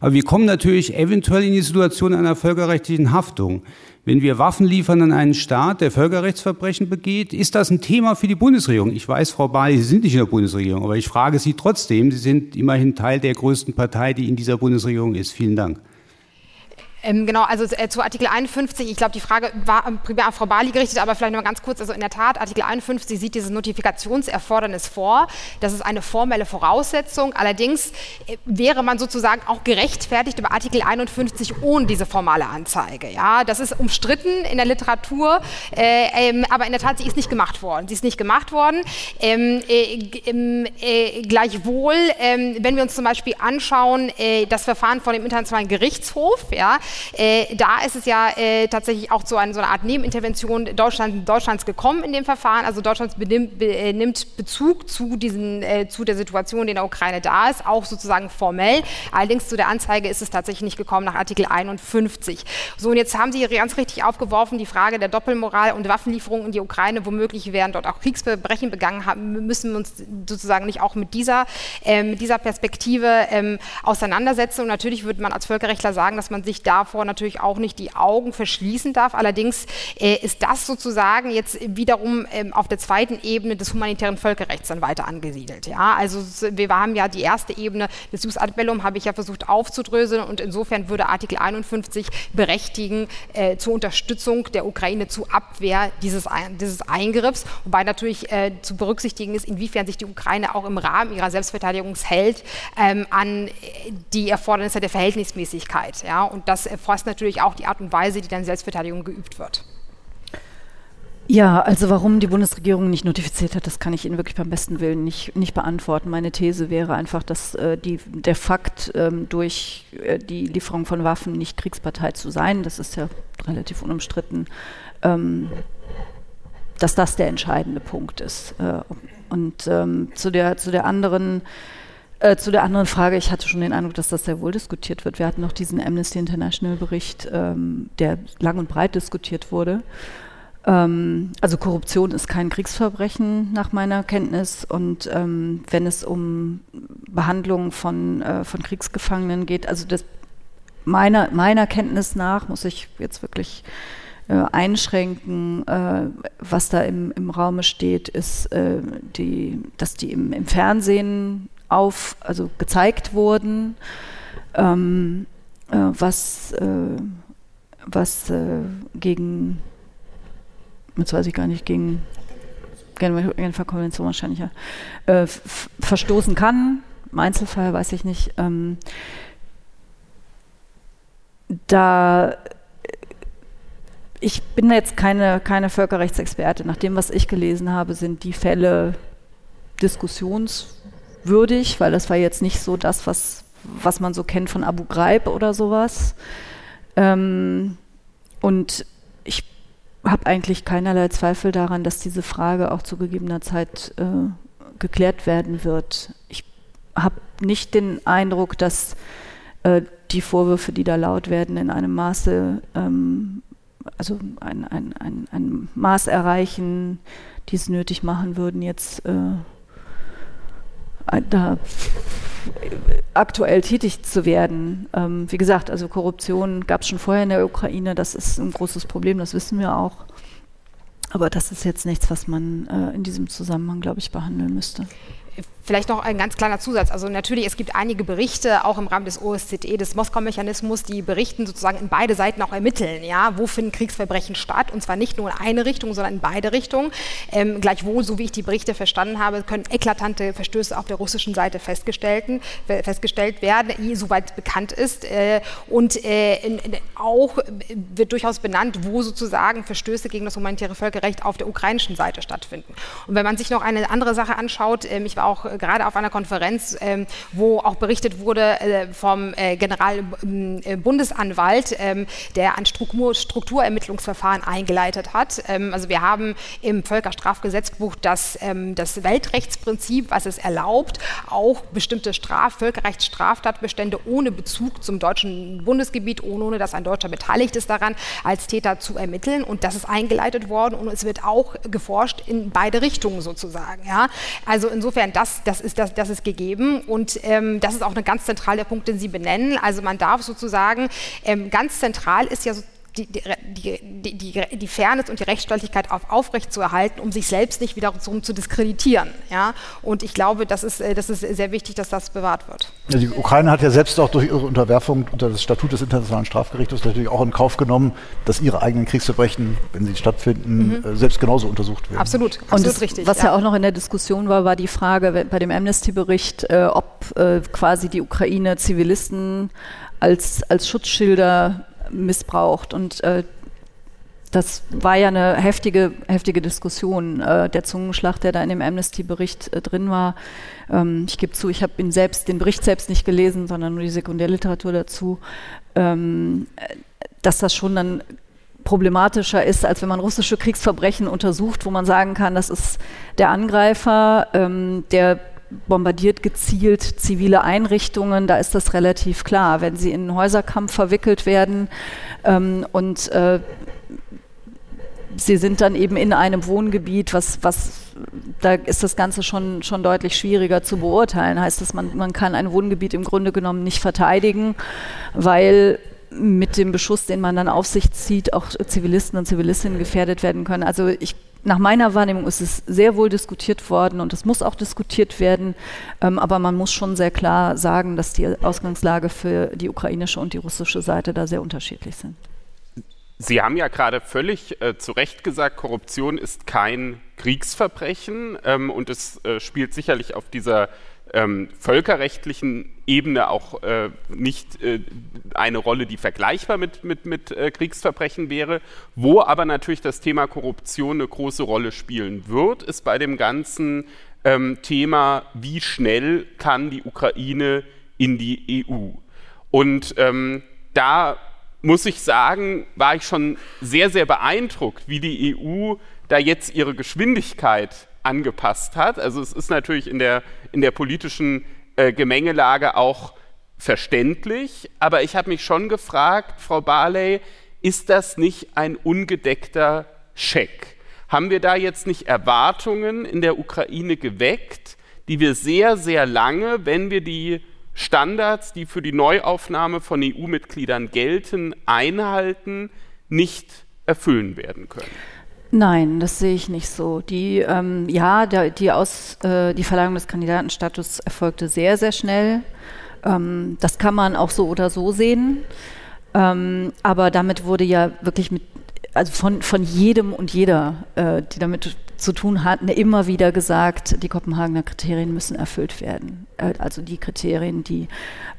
[SPEAKER 6] Aber wir kommen natürlich eventuell in die Situation einer völkerrechtlichen Haftung. Wenn wir Waffen liefern an einen Staat, der Völkerrechtsverbrechen begeht, ist das ein Thema für die Bundesregierung. Ich weiß, Frau Bali, Sie sind nicht in der Bundesregierung, aber ich frage Sie trotzdem. Sie sind immerhin Teil der größten Partei, die in dieser Bundesregierung ist. Vielen Dank.
[SPEAKER 4] Ähm, genau, also äh, zu Artikel 51, ich glaube, die Frage war primär an Frau Bali gerichtet, aber vielleicht noch mal ganz kurz, also in der Tat, Artikel 51 sieht dieses Notifikationserfordernis vor. Das ist eine formelle Voraussetzung. Allerdings äh, wäre man sozusagen auch gerechtfertigt über Artikel 51 ohne diese formale Anzeige. Ja, das ist umstritten in der Literatur, äh, ähm, aber in der Tat, sie ist nicht gemacht worden. Sie ist nicht gemacht worden. Ähm, äh, ähm, äh, gleichwohl, ähm, wenn wir uns zum Beispiel anschauen, äh, das Verfahren von dem Internationalen Gerichtshof, ja, da ist es ja äh, tatsächlich auch zu einer, so einer Art Nebenintervention Deutschland, Deutschlands gekommen in dem Verfahren. Also Deutschland benimmt, be, äh, nimmt Bezug zu, diesen, äh, zu der Situation, die in der Ukraine da ist, auch sozusagen formell. Allerdings zu der Anzeige ist es tatsächlich nicht gekommen nach Artikel 51. So, und jetzt haben Sie ganz richtig aufgeworfen, die Frage der Doppelmoral und Waffenlieferungen in die Ukraine. Womöglich werden dort auch Kriegsverbrechen begangen haben, müssen wir uns sozusagen nicht auch mit dieser, äh, dieser Perspektive ähm, auseinandersetzen. Und natürlich würde man als Völkerrechtler sagen, dass man sich davor natürlich auch nicht die Augen verschließen darf. Allerdings äh, ist das sozusagen jetzt wiederum ähm, auf der zweiten Ebene des humanitären Völkerrechts dann weiter angesiedelt. Ja? Also wir haben ja die erste Ebene des Jus ad bellum, habe ich ja versucht aufzudröseln und insofern würde Artikel 51 berechtigen äh, zur Unterstützung der Ukraine zur Abwehr dieses, dieses Eingriffs, wobei natürlich äh, zu berücksichtigen ist, inwiefern sich die Ukraine auch im Rahmen ihrer Selbstverteidigung hält ähm, an die Erfordernisse der Verhältnismäßigkeit. Ja? Und das erfasst natürlich auch die Art und Weise, die dann Selbstverteidigung geübt wird.
[SPEAKER 3] Ja, also warum die Bundesregierung nicht notifiziert hat, das kann ich Ihnen wirklich beim besten Willen nicht, nicht beantworten. Meine These wäre einfach, dass äh, die, der Fakt, ähm, durch äh, die Lieferung von Waffen nicht Kriegspartei zu sein, das ist ja relativ unumstritten, ähm, dass das der entscheidende Punkt ist. Äh, und ähm, zu, der, zu der anderen äh, zu der anderen Frage, ich hatte schon den Eindruck, dass das sehr wohl diskutiert wird. Wir hatten noch diesen Amnesty International Bericht, ähm, der lang und breit diskutiert wurde. Ähm, also Korruption ist kein Kriegsverbrechen nach meiner Kenntnis und ähm, wenn es um Behandlung von, äh, von Kriegsgefangenen geht, also das meiner, meiner Kenntnis nach muss ich jetzt wirklich äh, einschränken. Äh, was da im, im Raume steht, ist, äh, die, dass die im, im Fernsehen auf, also gezeigt wurden, ähm, äh, was, äh, was äh, gegen, jetzt weiß ich gar nicht, gegen Genfer Konvention wahrscheinlich ja, äh, verstoßen kann. Im Einzelfall weiß ich nicht. Ähm, da ich bin jetzt keine, keine Völkerrechtsexperte. Nach dem, was ich gelesen habe, sind die Fälle diskussions würdig, weil das war jetzt nicht so das, was, was man so kennt von Abu Ghraib oder sowas. Ähm, und ich habe eigentlich keinerlei Zweifel daran, dass diese Frage auch zu gegebener Zeit äh, geklärt werden wird. Ich habe nicht den Eindruck, dass äh, die Vorwürfe, die da laut werden, in einem Maße, ähm, also ein, ein, ein, ein Maß erreichen, die es nötig machen würden, jetzt äh, da aktuell tätig zu werden. Ähm, wie gesagt, also Korruption gab es schon vorher in der Ukraine, das ist ein großes Problem, das wissen wir auch. Aber das ist jetzt nichts, was man äh, in diesem Zusammenhang, glaube ich, behandeln müsste.
[SPEAKER 4] Vielleicht noch ein ganz kleiner Zusatz. Also natürlich, es gibt einige Berichte, auch im Rahmen des OSZE, des Moskau-Mechanismus, die berichten sozusagen in beide Seiten auch ermitteln. Ja, wo finden Kriegsverbrechen statt? Und zwar nicht nur in eine Richtung, sondern in beide Richtungen. Ähm, gleichwohl, so wie ich die Berichte verstanden habe, können eklatante Verstöße auf der russischen Seite festgestellt, festgestellt werden, soweit bekannt ist. Äh, und äh, in, in, auch wird durchaus benannt, wo sozusagen Verstöße gegen das humanitäre Völkerrecht auf der ukrainischen Seite stattfinden. Und wenn man sich noch eine andere Sache anschaut, äh, ich war auch äh, gerade auf einer Konferenz, ähm, wo auch berichtet wurde äh, vom äh, Generalbundesanwalt, ähm, ähm, der ein Struktur Strukturermittlungsverfahren eingeleitet hat. Ähm, also wir haben im Völkerstrafgesetzbuch das, das Weltrechtsprinzip, was es erlaubt, auch bestimmte Straf Völkerrechtsstraftatbestände ohne Bezug zum deutschen Bundesgebiet, ohne dass ein Deutscher beteiligt ist daran, als Täter zu ermitteln. Und das ist eingeleitet worden und es wird auch geforscht in beide Richtungen sozusagen. Ja? Also insofern, das, das, ist, das, das ist gegeben und ähm, das ist auch ein ganz zentraler Punkt, den Sie benennen. Also man darf sozusagen, ähm, ganz zentral ist ja so die, die, die, die, Fairness und die Rechtsstaatlichkeit auf, aufrechtzuerhalten, um sich selbst nicht wiederum zu diskreditieren. Ja? Und ich glaube, das ist, äh, das ist sehr wichtig, dass das bewahrt wird.
[SPEAKER 1] Ja, die Ukraine hat ja selbst auch durch ihre Unterwerfung unter das Statut des Internationalen Strafgerichtes natürlich auch in Kauf genommen, dass ihre eigenen Kriegsverbrechen, wenn sie stattfinden, mhm. Äh, selbst genauso untersucht werden.
[SPEAKER 4] Absolut,
[SPEAKER 3] absolut und das, richtig. Was ja. ja. auch noch in der Diskussion war, war die Frage bei dem Amnesty-Bericht, äh, ob quasi die Ukraine Zivilisten als, als Schutzschilder missbraucht. Und äh, das war ja eine heftige, heftige Diskussion. Äh, der Zungenschlag, der da in dem Amnesty-Bericht äh, drin war. Ähm, ich gebe zu, ich habe ihn selbst, den Bericht selbst nicht gelesen, sondern nur die Sekundärliteratur dazu. Ähm, dass das schon dann problematischer ist, als wenn man russische Kriegsverbrechen untersucht, wo man sagen kann, das ist der Angreifer, ähm, der bombardiert gezielt zivile Einrichtungen, da ist das relativ klar. Wenn sie in einen Häuserkampf verwickelt werden ähm, und äh, sie sind dann eben in einem Wohngebiet, was, was da ist das Ganze schon, schon deutlich schwieriger zu beurteilen. Heißt das, man, man kann ein Wohngebiet im Grunde genommen nicht verteidigen, weil mit dem Beschuss, den man dann auf sich zieht, auch Zivilisten und Zivilistinnen gefährdet werden können. Also ich nach meiner Wahrnehmung ist es sehr wohl diskutiert worden und es muss auch diskutiert werden. Ähm, aber man muss schon sehr klar sagen, dass die Ausgangslage für die ukrainische und die russische Seite da sehr unterschiedlich sind.
[SPEAKER 2] Sie haben ja gerade völlig äh, zu Recht gesagt, Korruption ist kein Kriegsverbrechen ähm, und es äh, spielt sicherlich auf dieser ähm, völkerrechtlichen Ebene auch äh, nicht äh, eine Rolle, die vergleichbar mit, mit, mit äh, Kriegsverbrechen wäre. Wo aber natürlich das Thema Korruption eine große Rolle spielen wird, ist bei dem ganzen ähm, Thema, wie schnell kann die Ukraine in die EU. Und ähm, da muss ich sagen, war ich schon sehr, sehr beeindruckt, wie die EU da jetzt ihre Geschwindigkeit angepasst hat. Also es ist natürlich in der, in der politischen äh, Gemengelage auch verständlich, aber ich habe mich schon gefragt, Frau Barley, ist das nicht ein ungedeckter Scheck? Haben wir da jetzt nicht Erwartungen in der Ukraine geweckt, die wir sehr, sehr lange, wenn wir die Standards, die für die Neuaufnahme von EU-Mitgliedern gelten, einhalten, nicht erfüllen werden können?
[SPEAKER 3] Nein, das sehe ich nicht so. Die, ähm, ja, der, die, Aus, äh, die Verleihung des Kandidatenstatus erfolgte sehr, sehr schnell. Ähm, das kann man auch so oder so sehen. Ähm, aber damit wurde ja wirklich mit, also von, von jedem und jeder, äh, die damit zu tun hatten, immer wieder gesagt, die Kopenhagener Kriterien müssen erfüllt werden. Äh, also die Kriterien, die,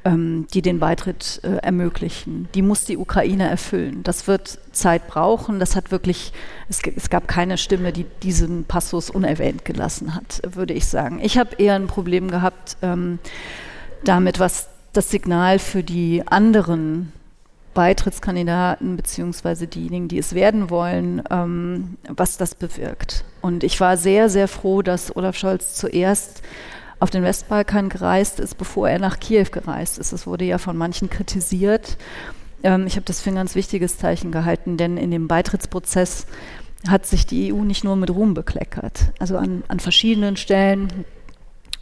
[SPEAKER 3] ähm, die den Beitritt äh, ermöglichen. Die muss die Ukraine erfüllen. Das wird Zeit brauchen. Das hat wirklich, es, es gab keine Stimme, die diesen Passus unerwähnt gelassen hat, würde ich sagen. Ich habe eher ein Problem gehabt ähm, damit, was das Signal für die anderen Beitrittskandidaten beziehungsweise diejenigen, die es werden wollen, ähm, was das bewirkt. Und ich war sehr, sehr froh, dass Olaf Scholz zuerst auf den Westbalkan gereist ist, bevor er nach Kiew gereist ist. Das wurde ja von manchen kritisiert. Ähm, ich habe das für ein ganz wichtiges Zeichen gehalten, denn in dem Beitrittsprozess hat sich die EU nicht nur mit Ruhm bekleckert. Also an, an verschiedenen Stellen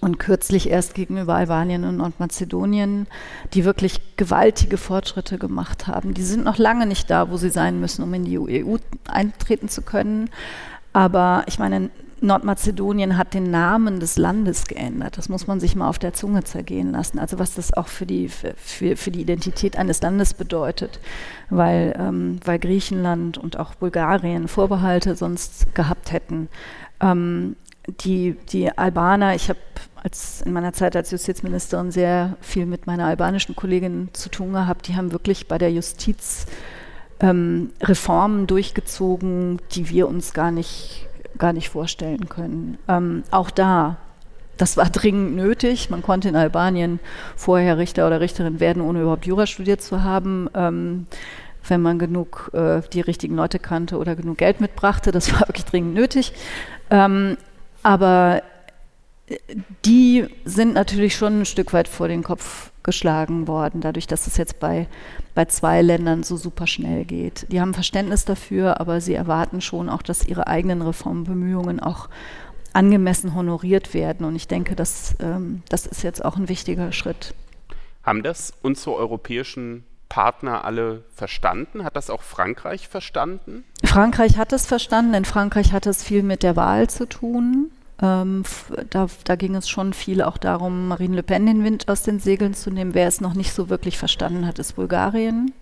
[SPEAKER 3] und kürzlich erst gegenüber Albanien und Nordmazedonien, die wirklich gewaltige Fortschritte gemacht haben. Die sind noch lange nicht da, wo sie sein müssen, um in die EU eintreten zu können. Aber ich meine, Nordmazedonien hat den Namen des Landes geändert. Das muss man sich mal auf der Zunge zergehen lassen. Also was das auch für die, für, für die Identität eines Landes bedeutet. Weil, ähm, weil Griechenland und auch Bulgarien Vorbehalte sonst gehabt hätten. Ähm, die, die Albaner, ich habe als in meiner Zeit als Justizministerin sehr viel mit meiner albanischen Kollegin zu tun gehabt. Die haben wirklich bei der Justiz ähm, Reformen durchgezogen, die wir uns gar nicht, gar nicht vorstellen können. Ähm, auch da, das war dringend nötig. Man konnte in Albanien vorher Richter oder Richterin werden, ohne überhaupt Jura studiert zu haben. Ähm, wenn man genug äh, die richtigen Leute kannte oder genug Geld mitbrachte. Das war wirklich dringend nötig. Ähm, aber die sind natürlich schon ein Stück weit vor den Kopf geschlagen worden, dadurch, dass es jetzt bei, bei zwei Ländern so super schnell geht. Die haben Verständnis dafür, aber sie erwarten schon auch, dass ihre eigenen Reformbemühungen auch angemessen honoriert werden. Und ich denke, das, ähm, das ist jetzt auch ein wichtiger Schritt.
[SPEAKER 2] Haben das unsere europäischen Partner alle verstanden? Hat das auch Frankreich verstanden?
[SPEAKER 3] Frankreich hat es verstanden. In Frankreich hat es viel mit der Wahl zu tun. Ähm, da, da, ging es schon viel auch darum, Marine Le Pen den Wind aus den Segeln zu nehmen. Wer es noch nicht so wirklich verstanden hat, ist Bulgarien.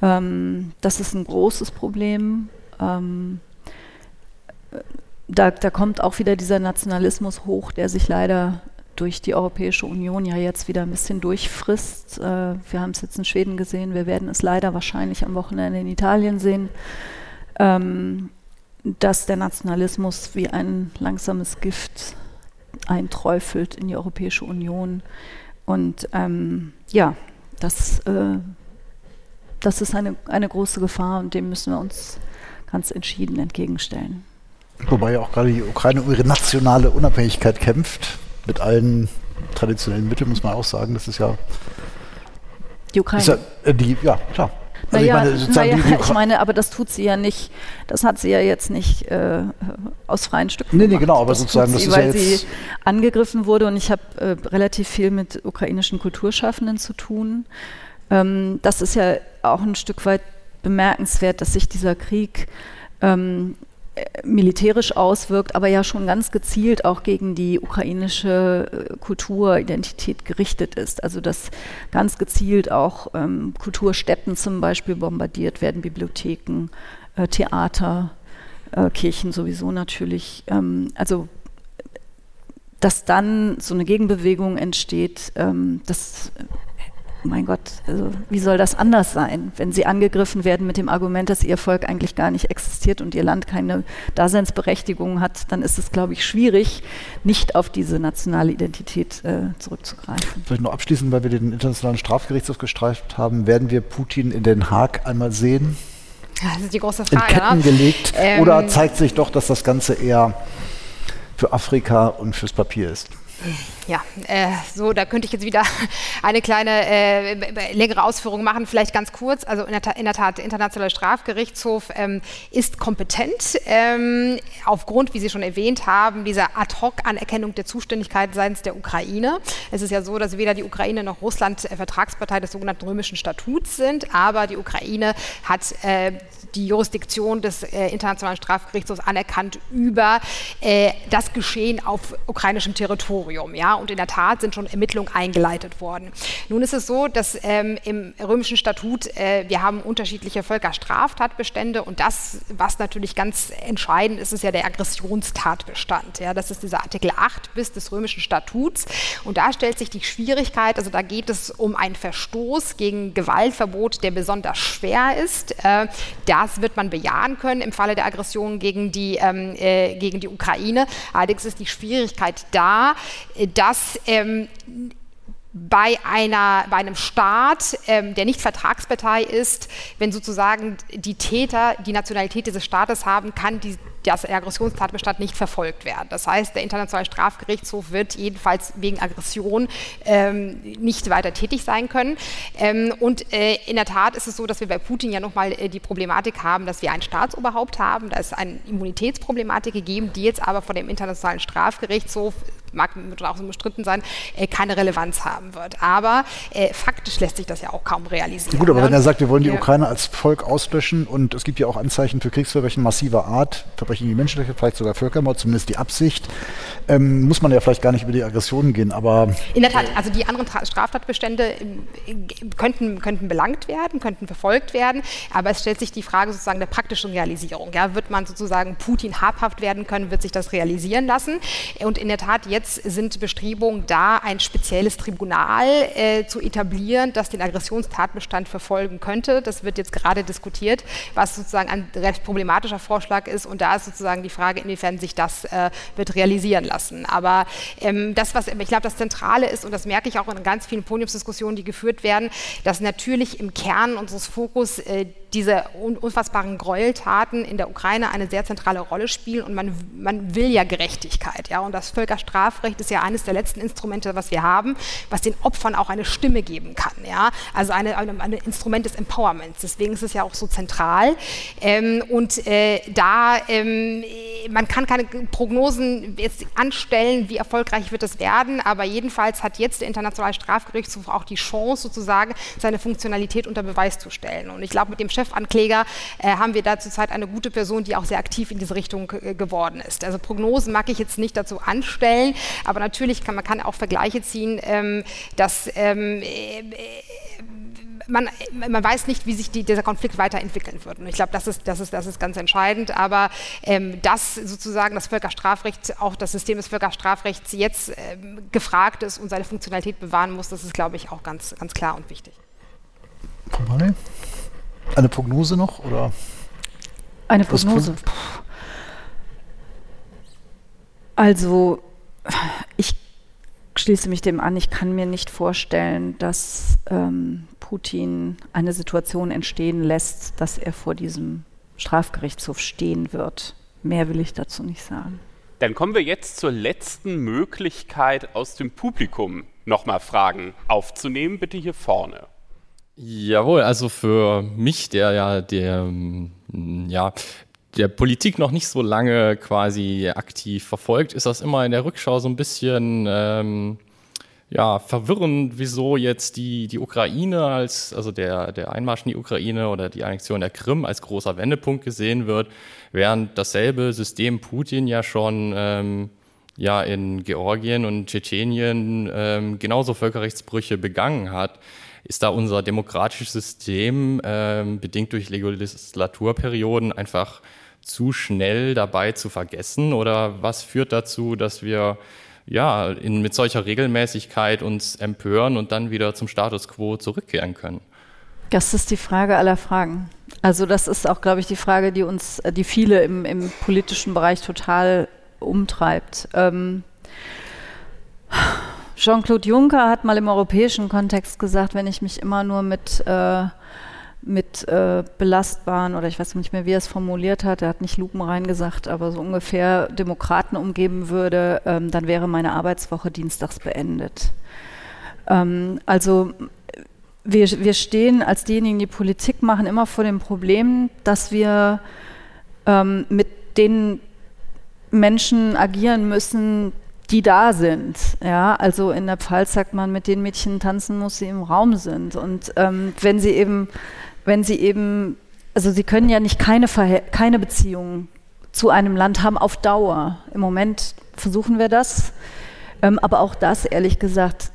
[SPEAKER 3] Ähm, das ist ein großes Problem. Ähm, da, da kommt auch wieder dieser Nationalismus hoch, der sich leider durch die Europäische Union ja jetzt wieder ein bisschen durchfrisst. Äh, wir haben es jetzt in Schweden gesehen, wir werden es leider wahrscheinlich am Wochenende in Italien sehen. Dass der Nationalismus wie ein langsames Gift einträufelt in die Europäische Union. Und ähm, ja, das, äh, das ist eine, eine große Gefahr und dem müssen wir uns ganz entschieden entgegenstellen.
[SPEAKER 1] Wobei ja auch gerade die Ukraine um ihre nationale Unabhängigkeit kämpft, mit allen traditionellen Mitteln, muss man auch sagen. Das ist ja.
[SPEAKER 3] Die Ukraine.
[SPEAKER 1] Ja, äh, die, ja, klar.
[SPEAKER 3] Also naja, ich, meine, naja, die, die ich meine, aber das tut sie ja nicht, das hat sie ja jetzt nicht äh, aus freien Stücken
[SPEAKER 1] Nee, nee, genau, aber das sozusagen,
[SPEAKER 3] das
[SPEAKER 1] sie,
[SPEAKER 3] ist weil ja sie angegriffen wurde und ich habe äh, relativ viel mit ukrainischen Kulturschaffenden zu tun. Ähm, das ist ja auch ein Stück weit bemerkenswert, dass sich dieser Krieg ähm, militärisch auswirkt, aber ja schon ganz gezielt auch gegen die ukrainische äh, Kulturidentität gerichtet ist. Also dass ganz gezielt auch ähm, Kulturstätten zum Beispiel bombardiert werden, Bibliotheken, äh, Theater, äh, Kirchen sowieso natürlich. Ähm, also dass dann so eine Gegenbewegung entsteht, ähm, das mein Gott, also wie soll das anders sein, wenn sie angegriffen werden mit dem Argument, dass ihr Volk eigentlich gar nicht existiert und ihr Land keine Daseinsberechtigung hat, dann ist es, glaube ich, schwierig, nicht auf diese nationale Identität äh, zurückzugreifen.
[SPEAKER 1] Vielleicht noch abschließend, weil wir den Internationalen Strafgerichtshof gestreift haben, werden wir Putin in Den Haag einmal sehen?
[SPEAKER 4] Das ist die große Frage.
[SPEAKER 1] In Ketten ne? gelegt? Ähm, oder zeigt sich doch, dass das Ganze eher für Afrika und fürs Papier ist?
[SPEAKER 4] Ja, äh, so, da könnte ich jetzt wieder eine kleine äh, längere Ausführung machen, vielleicht ganz kurz. Also in der, in der Tat, der Internationale Strafgerichtshof ähm, ist kompetent ähm, aufgrund, wie Sie schon erwähnt haben, dieser Ad-hoc-Anerkennung der Zuständigkeit seitens der Ukraine. Es ist ja so, dass weder die Ukraine noch Russland äh, Vertragspartei des sogenannten römischen Statuts sind, aber die Ukraine hat äh, die Jurisdiktion des äh, Internationalen Strafgerichtshofs anerkannt über äh, das Geschehen auf ukrainischem Territorium. Ja? Und in der Tat sind schon Ermittlungen eingeleitet worden. Nun ist es so, dass ähm, im römischen Statut äh, wir haben unterschiedliche Völkerstraftatbestände und das, was natürlich ganz entscheidend ist, ist ja der Aggressionstatbestand. Ja? Das ist dieser Artikel 8 bis des römischen Statuts. Und da stellt sich die Schwierigkeit, also da geht es um einen Verstoß gegen Gewaltverbot, der besonders schwer ist. Äh, da das wird man bejahen können im Falle der Aggression gegen die, ähm, äh, gegen die Ukraine. Allerdings ist die Schwierigkeit da, äh, dass ähm, bei, einer, bei einem Staat, ähm, der nicht Vertragspartei ist, wenn sozusagen die Täter die Nationalität dieses Staates haben, kann die, das Aggressionstatbestand nicht verfolgt werden. Das heißt, der Internationale Strafgerichtshof wird jedenfalls wegen Aggression ähm, nicht weiter tätig sein können. Ähm, und äh, in der Tat ist es so, dass wir bei Putin ja nochmal äh, die Problematik haben, dass wir ein Staatsoberhaupt haben. Da ist eine Immunitätsproblematik gegeben, die jetzt aber von dem Internationalen Strafgerichtshof mag auch so bestritten sein, äh, keine Relevanz haben wird. Aber äh, faktisch lässt sich das ja auch kaum realisieren.
[SPEAKER 1] Gut, aber ne? wenn er sagt, wir wollen die. Ukraine als Volk auslöschen und es gibt ja auch Anzeichen für Kriegsverbrechen massiver Art, Verbrechen gegen Menschenrechte, vielleicht sogar Völkermord, zumindest die Absicht, ähm, muss man ja vielleicht gar nicht über die Aggressionen gehen, aber...
[SPEAKER 4] In der Tat, also die anderen Straftatbestände äh, könnten, könnten belangt werden, könnten verfolgt werden, aber es stellt sich die Frage sozusagen der praktischen Realisierung. Ja, wird man sozusagen Putin habhaft werden können, wird sich das realisieren lassen? Und in der Tat, jetzt Jetzt sind Bestrebungen da, ein spezielles Tribunal äh, zu etablieren, das den Aggressionstatbestand verfolgen könnte. Das wird jetzt gerade diskutiert, was sozusagen ein recht problematischer Vorschlag ist. Und da ist sozusagen die Frage, inwiefern sich das äh, wird realisieren lassen. Aber ähm, das, was ich glaube, das Zentrale ist, und das merke ich auch in ganz vielen Podiumsdiskussionen, die geführt werden, dass natürlich im Kern unseres Fokus äh, diese unfassbaren Gräueltaten in der Ukraine eine sehr zentrale Rolle spielen und man, man will ja Gerechtigkeit. Ja? Und das Völkerstrafrecht ist ja eines der letzten Instrumente, was wir haben, was den Opfern auch eine Stimme geben kann. Ja? Also ein eine, eine Instrument des Empowerments. Deswegen ist es ja auch so zentral. Ähm, und äh, da, ähm, man kann keine Prognosen jetzt anstellen, wie erfolgreich wird es werden, aber jedenfalls hat jetzt der Internationale Strafgerichtshof auch die Chance, sozusagen seine Funktionalität unter Beweis zu stellen. Und ich glaube, mit dem Chefankläger äh, haben wir da zurzeit eine gute Person, die auch sehr aktiv in diese Richtung äh, geworden ist. Also Prognosen mag ich jetzt nicht dazu anstellen, aber natürlich kann man kann auch Vergleiche ziehen, ähm, dass ähm, äh, man, man weiß nicht, wie sich die, dieser Konflikt weiterentwickeln wird. Und ich glaube, das ist, das, ist, das ist ganz entscheidend. Aber ähm, dass sozusagen das Völkerstrafrecht, auch das System des Völkerstrafrechts jetzt ähm, gefragt ist und seine Funktionalität bewahren muss, das ist, glaube ich, auch ganz, ganz klar und wichtig.
[SPEAKER 1] Eine Prognose noch? Oder?
[SPEAKER 3] Eine Prognose. Also, ich schließe mich dem an, ich kann mir nicht vorstellen, dass ähm, Putin eine Situation entstehen lässt, dass er vor diesem Strafgerichtshof stehen wird. Mehr will ich dazu nicht sagen.
[SPEAKER 2] Dann kommen wir jetzt zur letzten Möglichkeit aus dem Publikum nochmal Fragen aufzunehmen. Bitte hier vorne.
[SPEAKER 7] Jawohl, also für mich, der ja der ja der Politik noch nicht so lange quasi aktiv verfolgt, ist das immer in der Rückschau so ein bisschen ähm, ja, verwirrend, wieso jetzt die, die Ukraine als, also der, der Einmarsch in die Ukraine oder die Annexion der Krim als großer Wendepunkt gesehen wird, während dasselbe System Putin ja schon ähm, ja in Georgien und Tschetschenien ähm, genauso Völkerrechtsbrüche begangen hat. Ist da unser demokratisches System ähm, bedingt durch Legislaturperioden einfach zu schnell dabei zu vergessen? Oder was führt dazu, dass wir ja, in, mit solcher Regelmäßigkeit uns empören und dann wieder zum Status quo zurückkehren können?
[SPEAKER 3] Das ist die Frage aller Fragen. Also das ist auch, glaube ich, die Frage, die uns, die viele im, im politischen Bereich total umtreibt. Ähm, Jean-Claude Juncker hat mal im europäischen Kontext gesagt, wenn ich mich immer nur mit äh, mit äh, belastbaren oder ich weiß nicht mehr, wie er es formuliert hat, er hat nicht lupenrein gesagt, aber so ungefähr Demokraten umgeben würde, ähm, dann wäre meine Arbeitswoche dienstags beendet. Ähm, also wir, wir stehen als diejenigen, die Politik machen, immer vor dem Problem, dass wir ähm, mit den Menschen agieren müssen, die da sind. Ja, also in der Pfalz sagt man, mit den Mädchen tanzen muss, sie im Raum sind. Und ähm, wenn sie eben wenn sie eben, also sie können ja nicht keine, keine Beziehung zu einem Land haben auf Dauer. Im Moment versuchen wir das, ähm, aber auch das, ehrlich gesagt,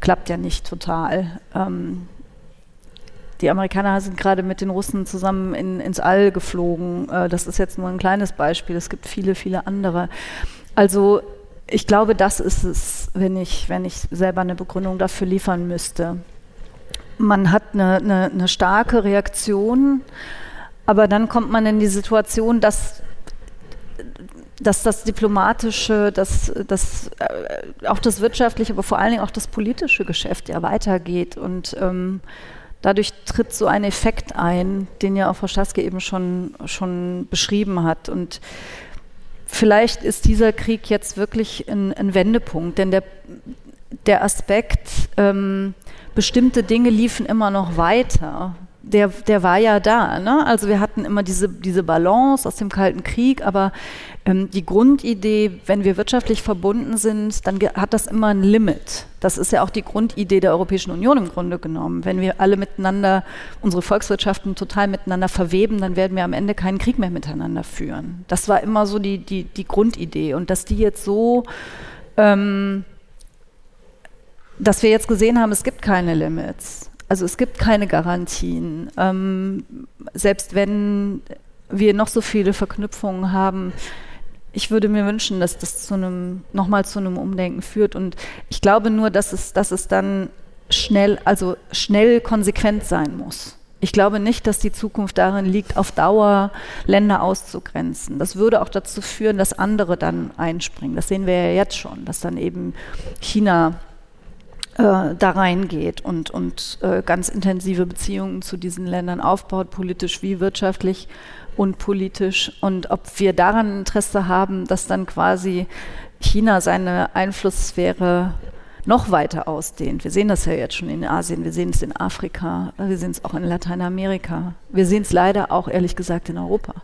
[SPEAKER 3] klappt ja nicht total. Ähm, die Amerikaner sind gerade mit den Russen zusammen in, ins All geflogen. Äh, das ist jetzt nur ein kleines Beispiel. Es gibt viele, viele andere. Also ich glaube, das ist es, wenn ich, wenn ich selber eine Begründung dafür liefern müsste man hat eine, eine, eine starke Reaktion, aber dann kommt man in die Situation, dass dass das Diplomatische, dass, dass äh, auch das Wirtschaftliche, aber vor allen Dingen auch das politische Geschäft ja weitergeht. Und ähm, dadurch tritt so ein Effekt ein, den ja auch Frau Staske eben schon, schon beschrieben hat. Und vielleicht ist dieser Krieg jetzt wirklich ein, ein Wendepunkt, denn der, der Aspekt, ähm, bestimmte Dinge liefen immer noch weiter. Der, der war ja da. Ne? Also wir hatten immer diese, diese Balance aus dem Kalten Krieg, aber ähm, die Grundidee, wenn wir wirtschaftlich verbunden sind, dann hat das immer ein Limit. Das ist ja auch die Grundidee der Europäischen Union im Grunde genommen. Wenn wir alle miteinander, unsere Volkswirtschaften total miteinander verweben, dann werden wir am Ende keinen Krieg mehr miteinander führen. Das war immer so die, die, die Grundidee. Und dass die jetzt so ähm, dass wir jetzt gesehen haben, es gibt keine Limits. Also es gibt keine Garantien. Ähm, selbst wenn wir noch so viele Verknüpfungen haben, ich würde mir wünschen, dass das zu einem, nochmal zu einem Umdenken führt. Und ich glaube nur, dass es, dass es dann schnell, also schnell konsequent sein muss. Ich glaube nicht, dass die Zukunft darin liegt, auf Dauer Länder auszugrenzen. Das würde auch dazu führen, dass andere dann einspringen. Das sehen wir ja jetzt schon, dass dann eben China äh, da reingeht und, und äh, ganz intensive Beziehungen zu diesen Ländern aufbaut, politisch wie wirtschaftlich und politisch. Und ob wir daran Interesse haben, dass dann quasi China seine Einflusssphäre noch weiter ausdehnt. Wir sehen das ja jetzt schon in Asien, wir sehen es in Afrika, wir sehen es auch in Lateinamerika. Wir sehen es leider auch, ehrlich gesagt, in Europa.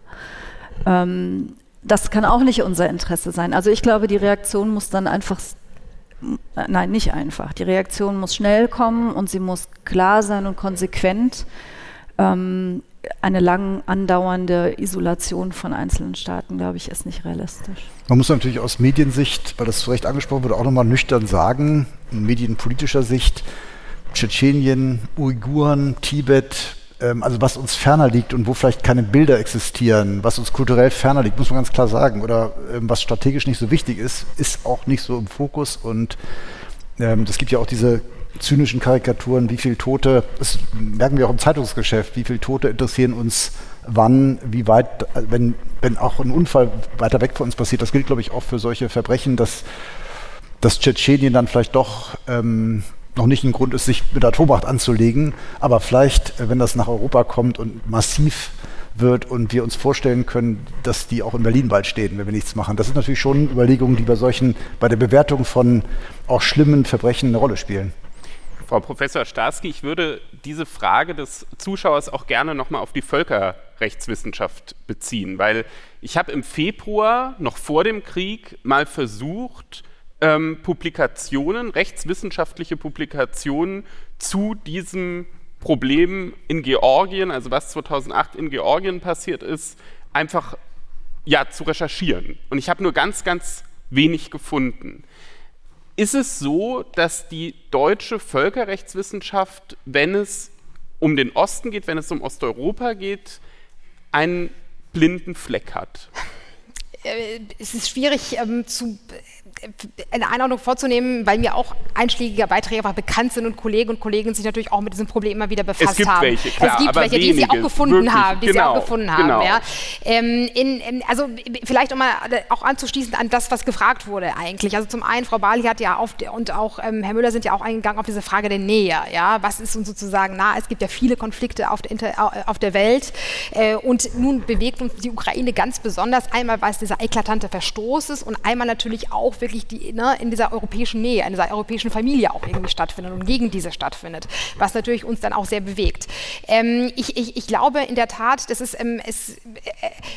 [SPEAKER 3] Ähm, das kann auch nicht unser Interesse sein. Also ich glaube, die Reaktion muss dann einfach, nein, nicht einfach. Die Reaktion muss schnell kommen und sie muss klar sein und konsequent. Ähm, eine lang andauernde Isolation von einzelnen Staaten, glaube ich, ist nicht realistisch.
[SPEAKER 1] Man muss natürlich aus Mediensicht, weil das zu Recht angesprochen wurde, auch nochmal nüchtern sagen, in medienpolitischer Sicht, Tschetschenien, Uiguren, Tibet, also was uns ferner liegt und wo vielleicht keine Bilder existieren, was uns kulturell ferner liegt, muss man ganz klar sagen, oder ähm, was strategisch nicht so wichtig ist, ist auch nicht so im Fokus. Und ähm, es gibt ja auch diese zynischen Karikaturen, wie viele Tote, das merken wir auch im Zeitungsgeschäft, wie viele Tote interessieren uns wann, wie weit, wenn, wenn auch ein Unfall weiter weg von uns passiert, das gilt, glaube ich, auch für solche Verbrechen, dass, dass Tschetschenien dann vielleicht doch ähm, noch nicht ein Grund ist, sich mit Atommacht anzulegen, aber vielleicht, äh, wenn das nach Europa kommt und massiv wird und wir uns vorstellen können, dass die auch in Berlin bald stehen, wenn wir nichts machen. Das sind natürlich schon Überlegungen, die bei solchen, bei der Bewertung von auch schlimmen Verbrechen eine Rolle spielen.
[SPEAKER 2] Frau Professor Starski, ich würde diese Frage des Zuschauers auch gerne nochmal auf die Völkerrechtswissenschaft beziehen, weil ich habe im Februar, noch vor dem Krieg, mal versucht, ähm, Publikationen, rechtswissenschaftliche Publikationen zu diesem Problem in Georgien, also was 2008 in Georgien passiert ist, einfach ja, zu recherchieren. Und ich habe nur ganz, ganz wenig gefunden. Ist es so, dass die deutsche Völkerrechtswissenschaft, wenn es um den Osten geht, wenn es um Osteuropa geht, einen blinden Fleck hat?
[SPEAKER 4] Es ist schwierig ähm, zu eine Einordnung vorzunehmen, weil mir auch einschlägige Beiträge einfach bekannt sind und Kollegen und Kolleginnen sich natürlich auch mit diesem Problem immer wieder befasst
[SPEAKER 2] es gibt
[SPEAKER 4] haben.
[SPEAKER 2] Welche, klar,
[SPEAKER 4] es gibt welche, die
[SPEAKER 2] wenige,
[SPEAKER 4] sie auch gefunden
[SPEAKER 2] wirklich,
[SPEAKER 4] haben, die
[SPEAKER 2] genau,
[SPEAKER 4] sie auch gefunden haben.
[SPEAKER 2] genau.
[SPEAKER 4] Ja. Ähm, in, in, also vielleicht um mal auch anzuschließen an das, was gefragt wurde eigentlich. Also zum einen, Frau Bali hat ja auf und auch ähm, Herr Müller sind ja auch eingegangen auf diese Frage der Nähe. Ja, was ist uns sozusagen nah? Es gibt ja viele Konflikte auf der, Inter, auf der Welt äh, und nun bewegt uns die Ukraine ganz besonders. Einmal, weil es dieser eklatante Verstoß ist und einmal natürlich auch wirklich die ne, in dieser europäischen Nähe, in dieser europäischen Familie auch irgendwie stattfindet und gegen diese stattfindet, was natürlich uns dann auch sehr bewegt. Ähm, ich, ich, ich, glaube in der Tat, das ist, ähm, es, äh,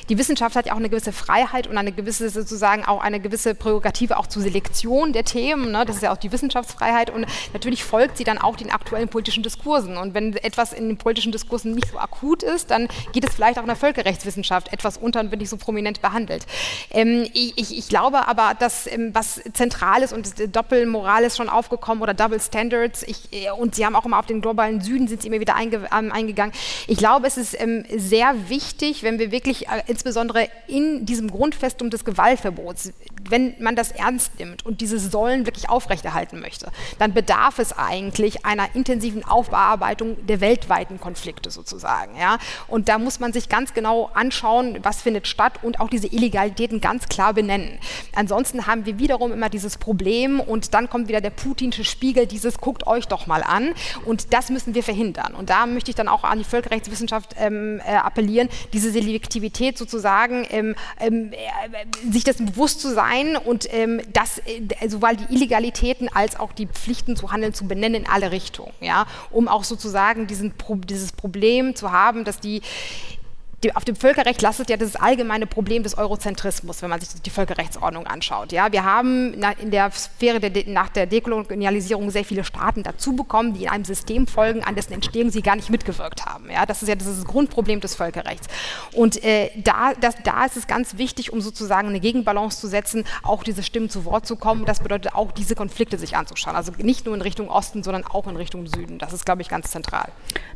[SPEAKER 4] die Wissenschaft hat ja auch eine gewisse Freiheit und eine gewisse sozusagen auch eine gewisse Prärogative auch zur Selektion der Themen. Ne? Das ist ja auch die Wissenschaftsfreiheit und natürlich folgt sie dann auch den aktuellen politischen Diskursen. Und wenn etwas in den politischen Diskursen nicht so akut ist, dann geht es vielleicht auch in der Völkerrechtswissenschaft etwas unter und wird nicht so prominent behandelt. Ähm, ich, ich, glaube aber, dass ähm, was zentral und Doppelmoral ist schon aufgekommen oder Double Standards. Ich, äh, und Sie haben auch immer auf den globalen Süden sind Sie immer wieder einge, ähm, eingegangen. Ich glaube, es ist ähm, sehr wichtig, wenn wir wirklich äh, insbesondere in diesem Grundfestum des Gewaltverbots, wenn man das ernst nimmt und diese Säulen wirklich aufrechterhalten möchte, dann bedarf es eigentlich einer intensiven Aufbearbeitung der weltweiten Konflikte sozusagen. Ja? Und da muss man sich ganz genau anschauen, was findet statt und auch diese Illegalitäten ganz klar benennen. Ansonsten haben wir wiederum immer dieses Problem und dann kommt wieder der putinsche Spiegel, dieses guckt euch doch mal an und das müssen wir verhindern. Und da möchte ich dann auch an die Völkerrechtswissenschaft ähm, äh, appellieren, diese Selektivität sozusagen, ähm, ähm, äh, sich dessen bewusst zu sein und ähm, das äh, sowohl die Illegalitäten als auch die Pflichten zu handeln zu benennen in alle Richtungen, ja, um auch sozusagen diesen, dieses Problem zu haben, dass die die, auf dem Völkerrecht lastet ja das allgemeine Problem des Eurozentrismus, wenn man sich die Völkerrechtsordnung anschaut. Ja, wir haben in der Sphäre der, nach der Dekolonialisierung sehr viele Staaten dazu bekommen, die in einem System folgen, an dessen Entstehung sie gar nicht mitgewirkt haben. Ja, das ist ja das, ist das Grundproblem des Völkerrechts. Und äh, da, das, da ist es ganz wichtig, um sozusagen eine Gegenbalance zu setzen, auch diese Stimmen zu Wort zu kommen. Das bedeutet auch, diese Konflikte sich anzuschauen. Also nicht nur in Richtung Osten, sondern auch in Richtung Süden. Das ist, glaube ich, ganz zentral.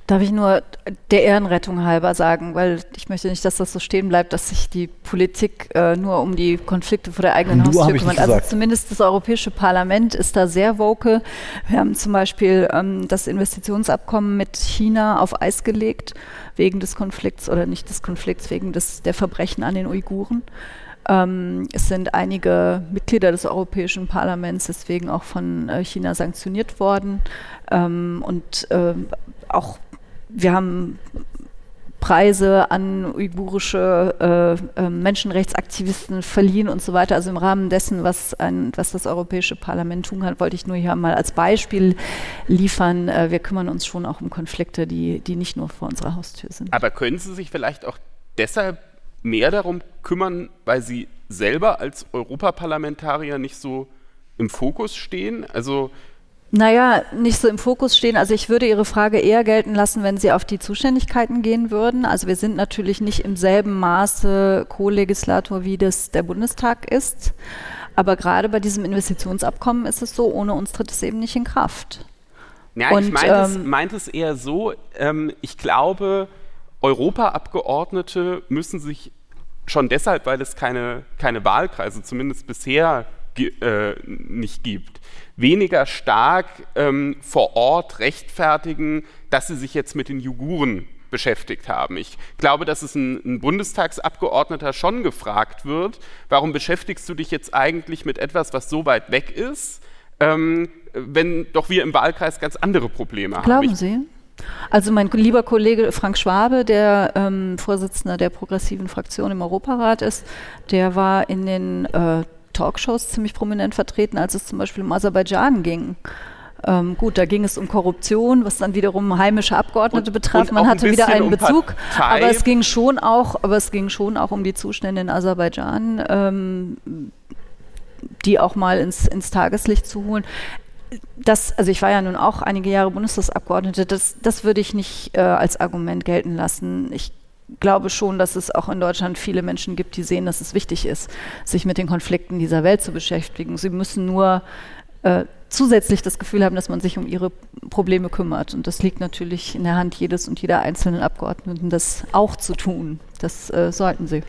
[SPEAKER 3] Darf ich nur der Ehrenrettung halber sagen, weil ich möchte nicht, dass das so stehen bleibt, dass sich die Politik äh, nur um die Konflikte vor der eigenen nur Haustür kümmert. Also zumindest das Europäische Parlament ist da sehr vocal. Wir haben zum Beispiel ähm, das Investitionsabkommen mit China auf Eis gelegt, wegen des Konflikts oder nicht des Konflikts, wegen des, der Verbrechen an den Uiguren. Ähm, es sind einige Mitglieder des Europäischen Parlaments deswegen auch von äh, China sanktioniert worden. Ähm, und äh, auch wir haben Preise an uigurische äh, äh, Menschenrechtsaktivisten verliehen und so weiter. Also im Rahmen dessen, was, ein, was das Europäische Parlament tun kann, wollte ich nur hier mal als Beispiel liefern. Äh, wir kümmern uns schon auch um Konflikte, die, die nicht nur vor unserer Haustür sind.
[SPEAKER 2] Aber können Sie sich vielleicht auch deshalb mehr darum kümmern, weil Sie selber als Europaparlamentarier nicht so im Fokus stehen? Also
[SPEAKER 3] naja, nicht so im Fokus stehen. Also ich würde Ihre Frage eher gelten lassen, wenn Sie auf die Zuständigkeiten gehen würden. Also wir sind natürlich nicht im selben Maße Co-Legislator, wie das der Bundestag ist. Aber gerade bei diesem Investitionsabkommen ist es so, ohne uns tritt es eben nicht in Kraft.
[SPEAKER 2] Ja, Und, ich meinte, ähm, es, meinte es eher so, ähm, ich glaube, Europaabgeordnete müssen sich schon deshalb, weil es keine, keine Wahlkreise zumindest bisher äh, nicht gibt, weniger stark ähm, vor Ort rechtfertigen, dass sie sich jetzt mit den Juguren beschäftigt haben. Ich glaube, dass es ein, ein, Bundestagsabgeordneter schon gefragt wird, warum beschäftigst du dich jetzt eigentlich mit etwas, was so weit weg ist, ähm, wenn doch wir im Wahlkreis ganz andere Probleme
[SPEAKER 3] Glauben haben. Glauben Sie? Also mein lieber Kollege Frank Schwabe, der ähm, Vorsitzender der progressiven Fraktion im Europarat ist, der war in den äh, Talkshows ziemlich prominent vertreten, als es zum Beispiel um Aserbaidschan ging. Ähm, gut, da ging es um Korruption, was dann wiederum heimische Abgeordnete und, betraf. Und Man hatte ein wieder einen um Bezug, Partei. aber es ging schon auch, aber es ging schon auch um die Zustände in Aserbaidschan, ähm, die auch mal ins, ins Tageslicht zu holen. Das, also ich war ja nun auch einige Jahre Bundestagsabgeordnete, das, das würde ich nicht äh, als Argument gelten lassen. Ich glaube schon, dass es auch in Deutschland viele Menschen gibt, die sehen, dass es wichtig ist, sich mit den Konflikten dieser Welt zu beschäftigen. Sie müssen nur äh, zusätzlich das Gefühl haben, dass man sich um ihre Probleme kümmert. Und das liegt natürlich in der Hand jedes und jeder einzelnen Abgeordneten, das auch zu tun. Das äh, sollten sie.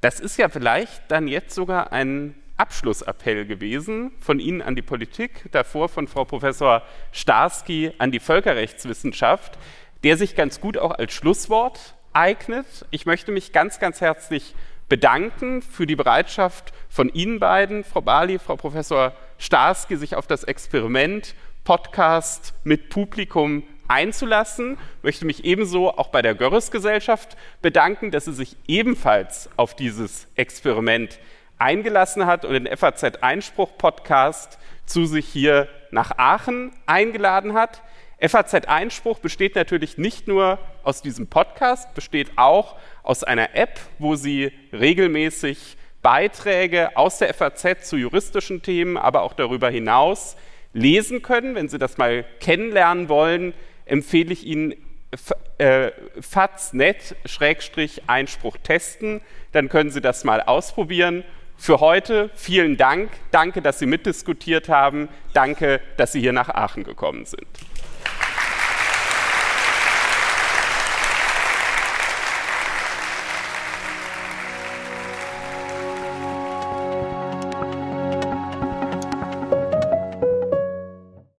[SPEAKER 2] Das ist ja vielleicht dann jetzt sogar ein Abschlussappell gewesen von Ihnen an die Politik, davor von Frau Professor Starsky an die Völkerrechtswissenschaft, der sich ganz gut auch als Schlusswort eignet. Ich möchte mich ganz, ganz herzlich bedanken für die Bereitschaft von Ihnen beiden, Frau Bali, Frau Professor Starsky, sich auf das Experiment Podcast mit Publikum einzulassen. Ich möchte mich ebenso auch bei der Görres-Gesellschaft bedanken, dass sie sich ebenfalls auf dieses Experiment eingelassen hat und den FAZ Einspruch Podcast zu sich hier nach Aachen eingeladen hat. FAZ Einspruch besteht natürlich nicht nur aus diesem Podcast, besteht auch aus einer App, wo Sie regelmäßig Beiträge aus der FAZ zu juristischen Themen, aber auch darüber hinaus lesen können. Wenn Sie das mal kennenlernen wollen, empfehle ich Ihnen äh, FAZ.net-Einspruch testen. Dann können Sie das mal ausprobieren. Für heute vielen Dank. Danke, dass Sie mitdiskutiert haben. Danke, dass Sie hier nach Aachen gekommen sind.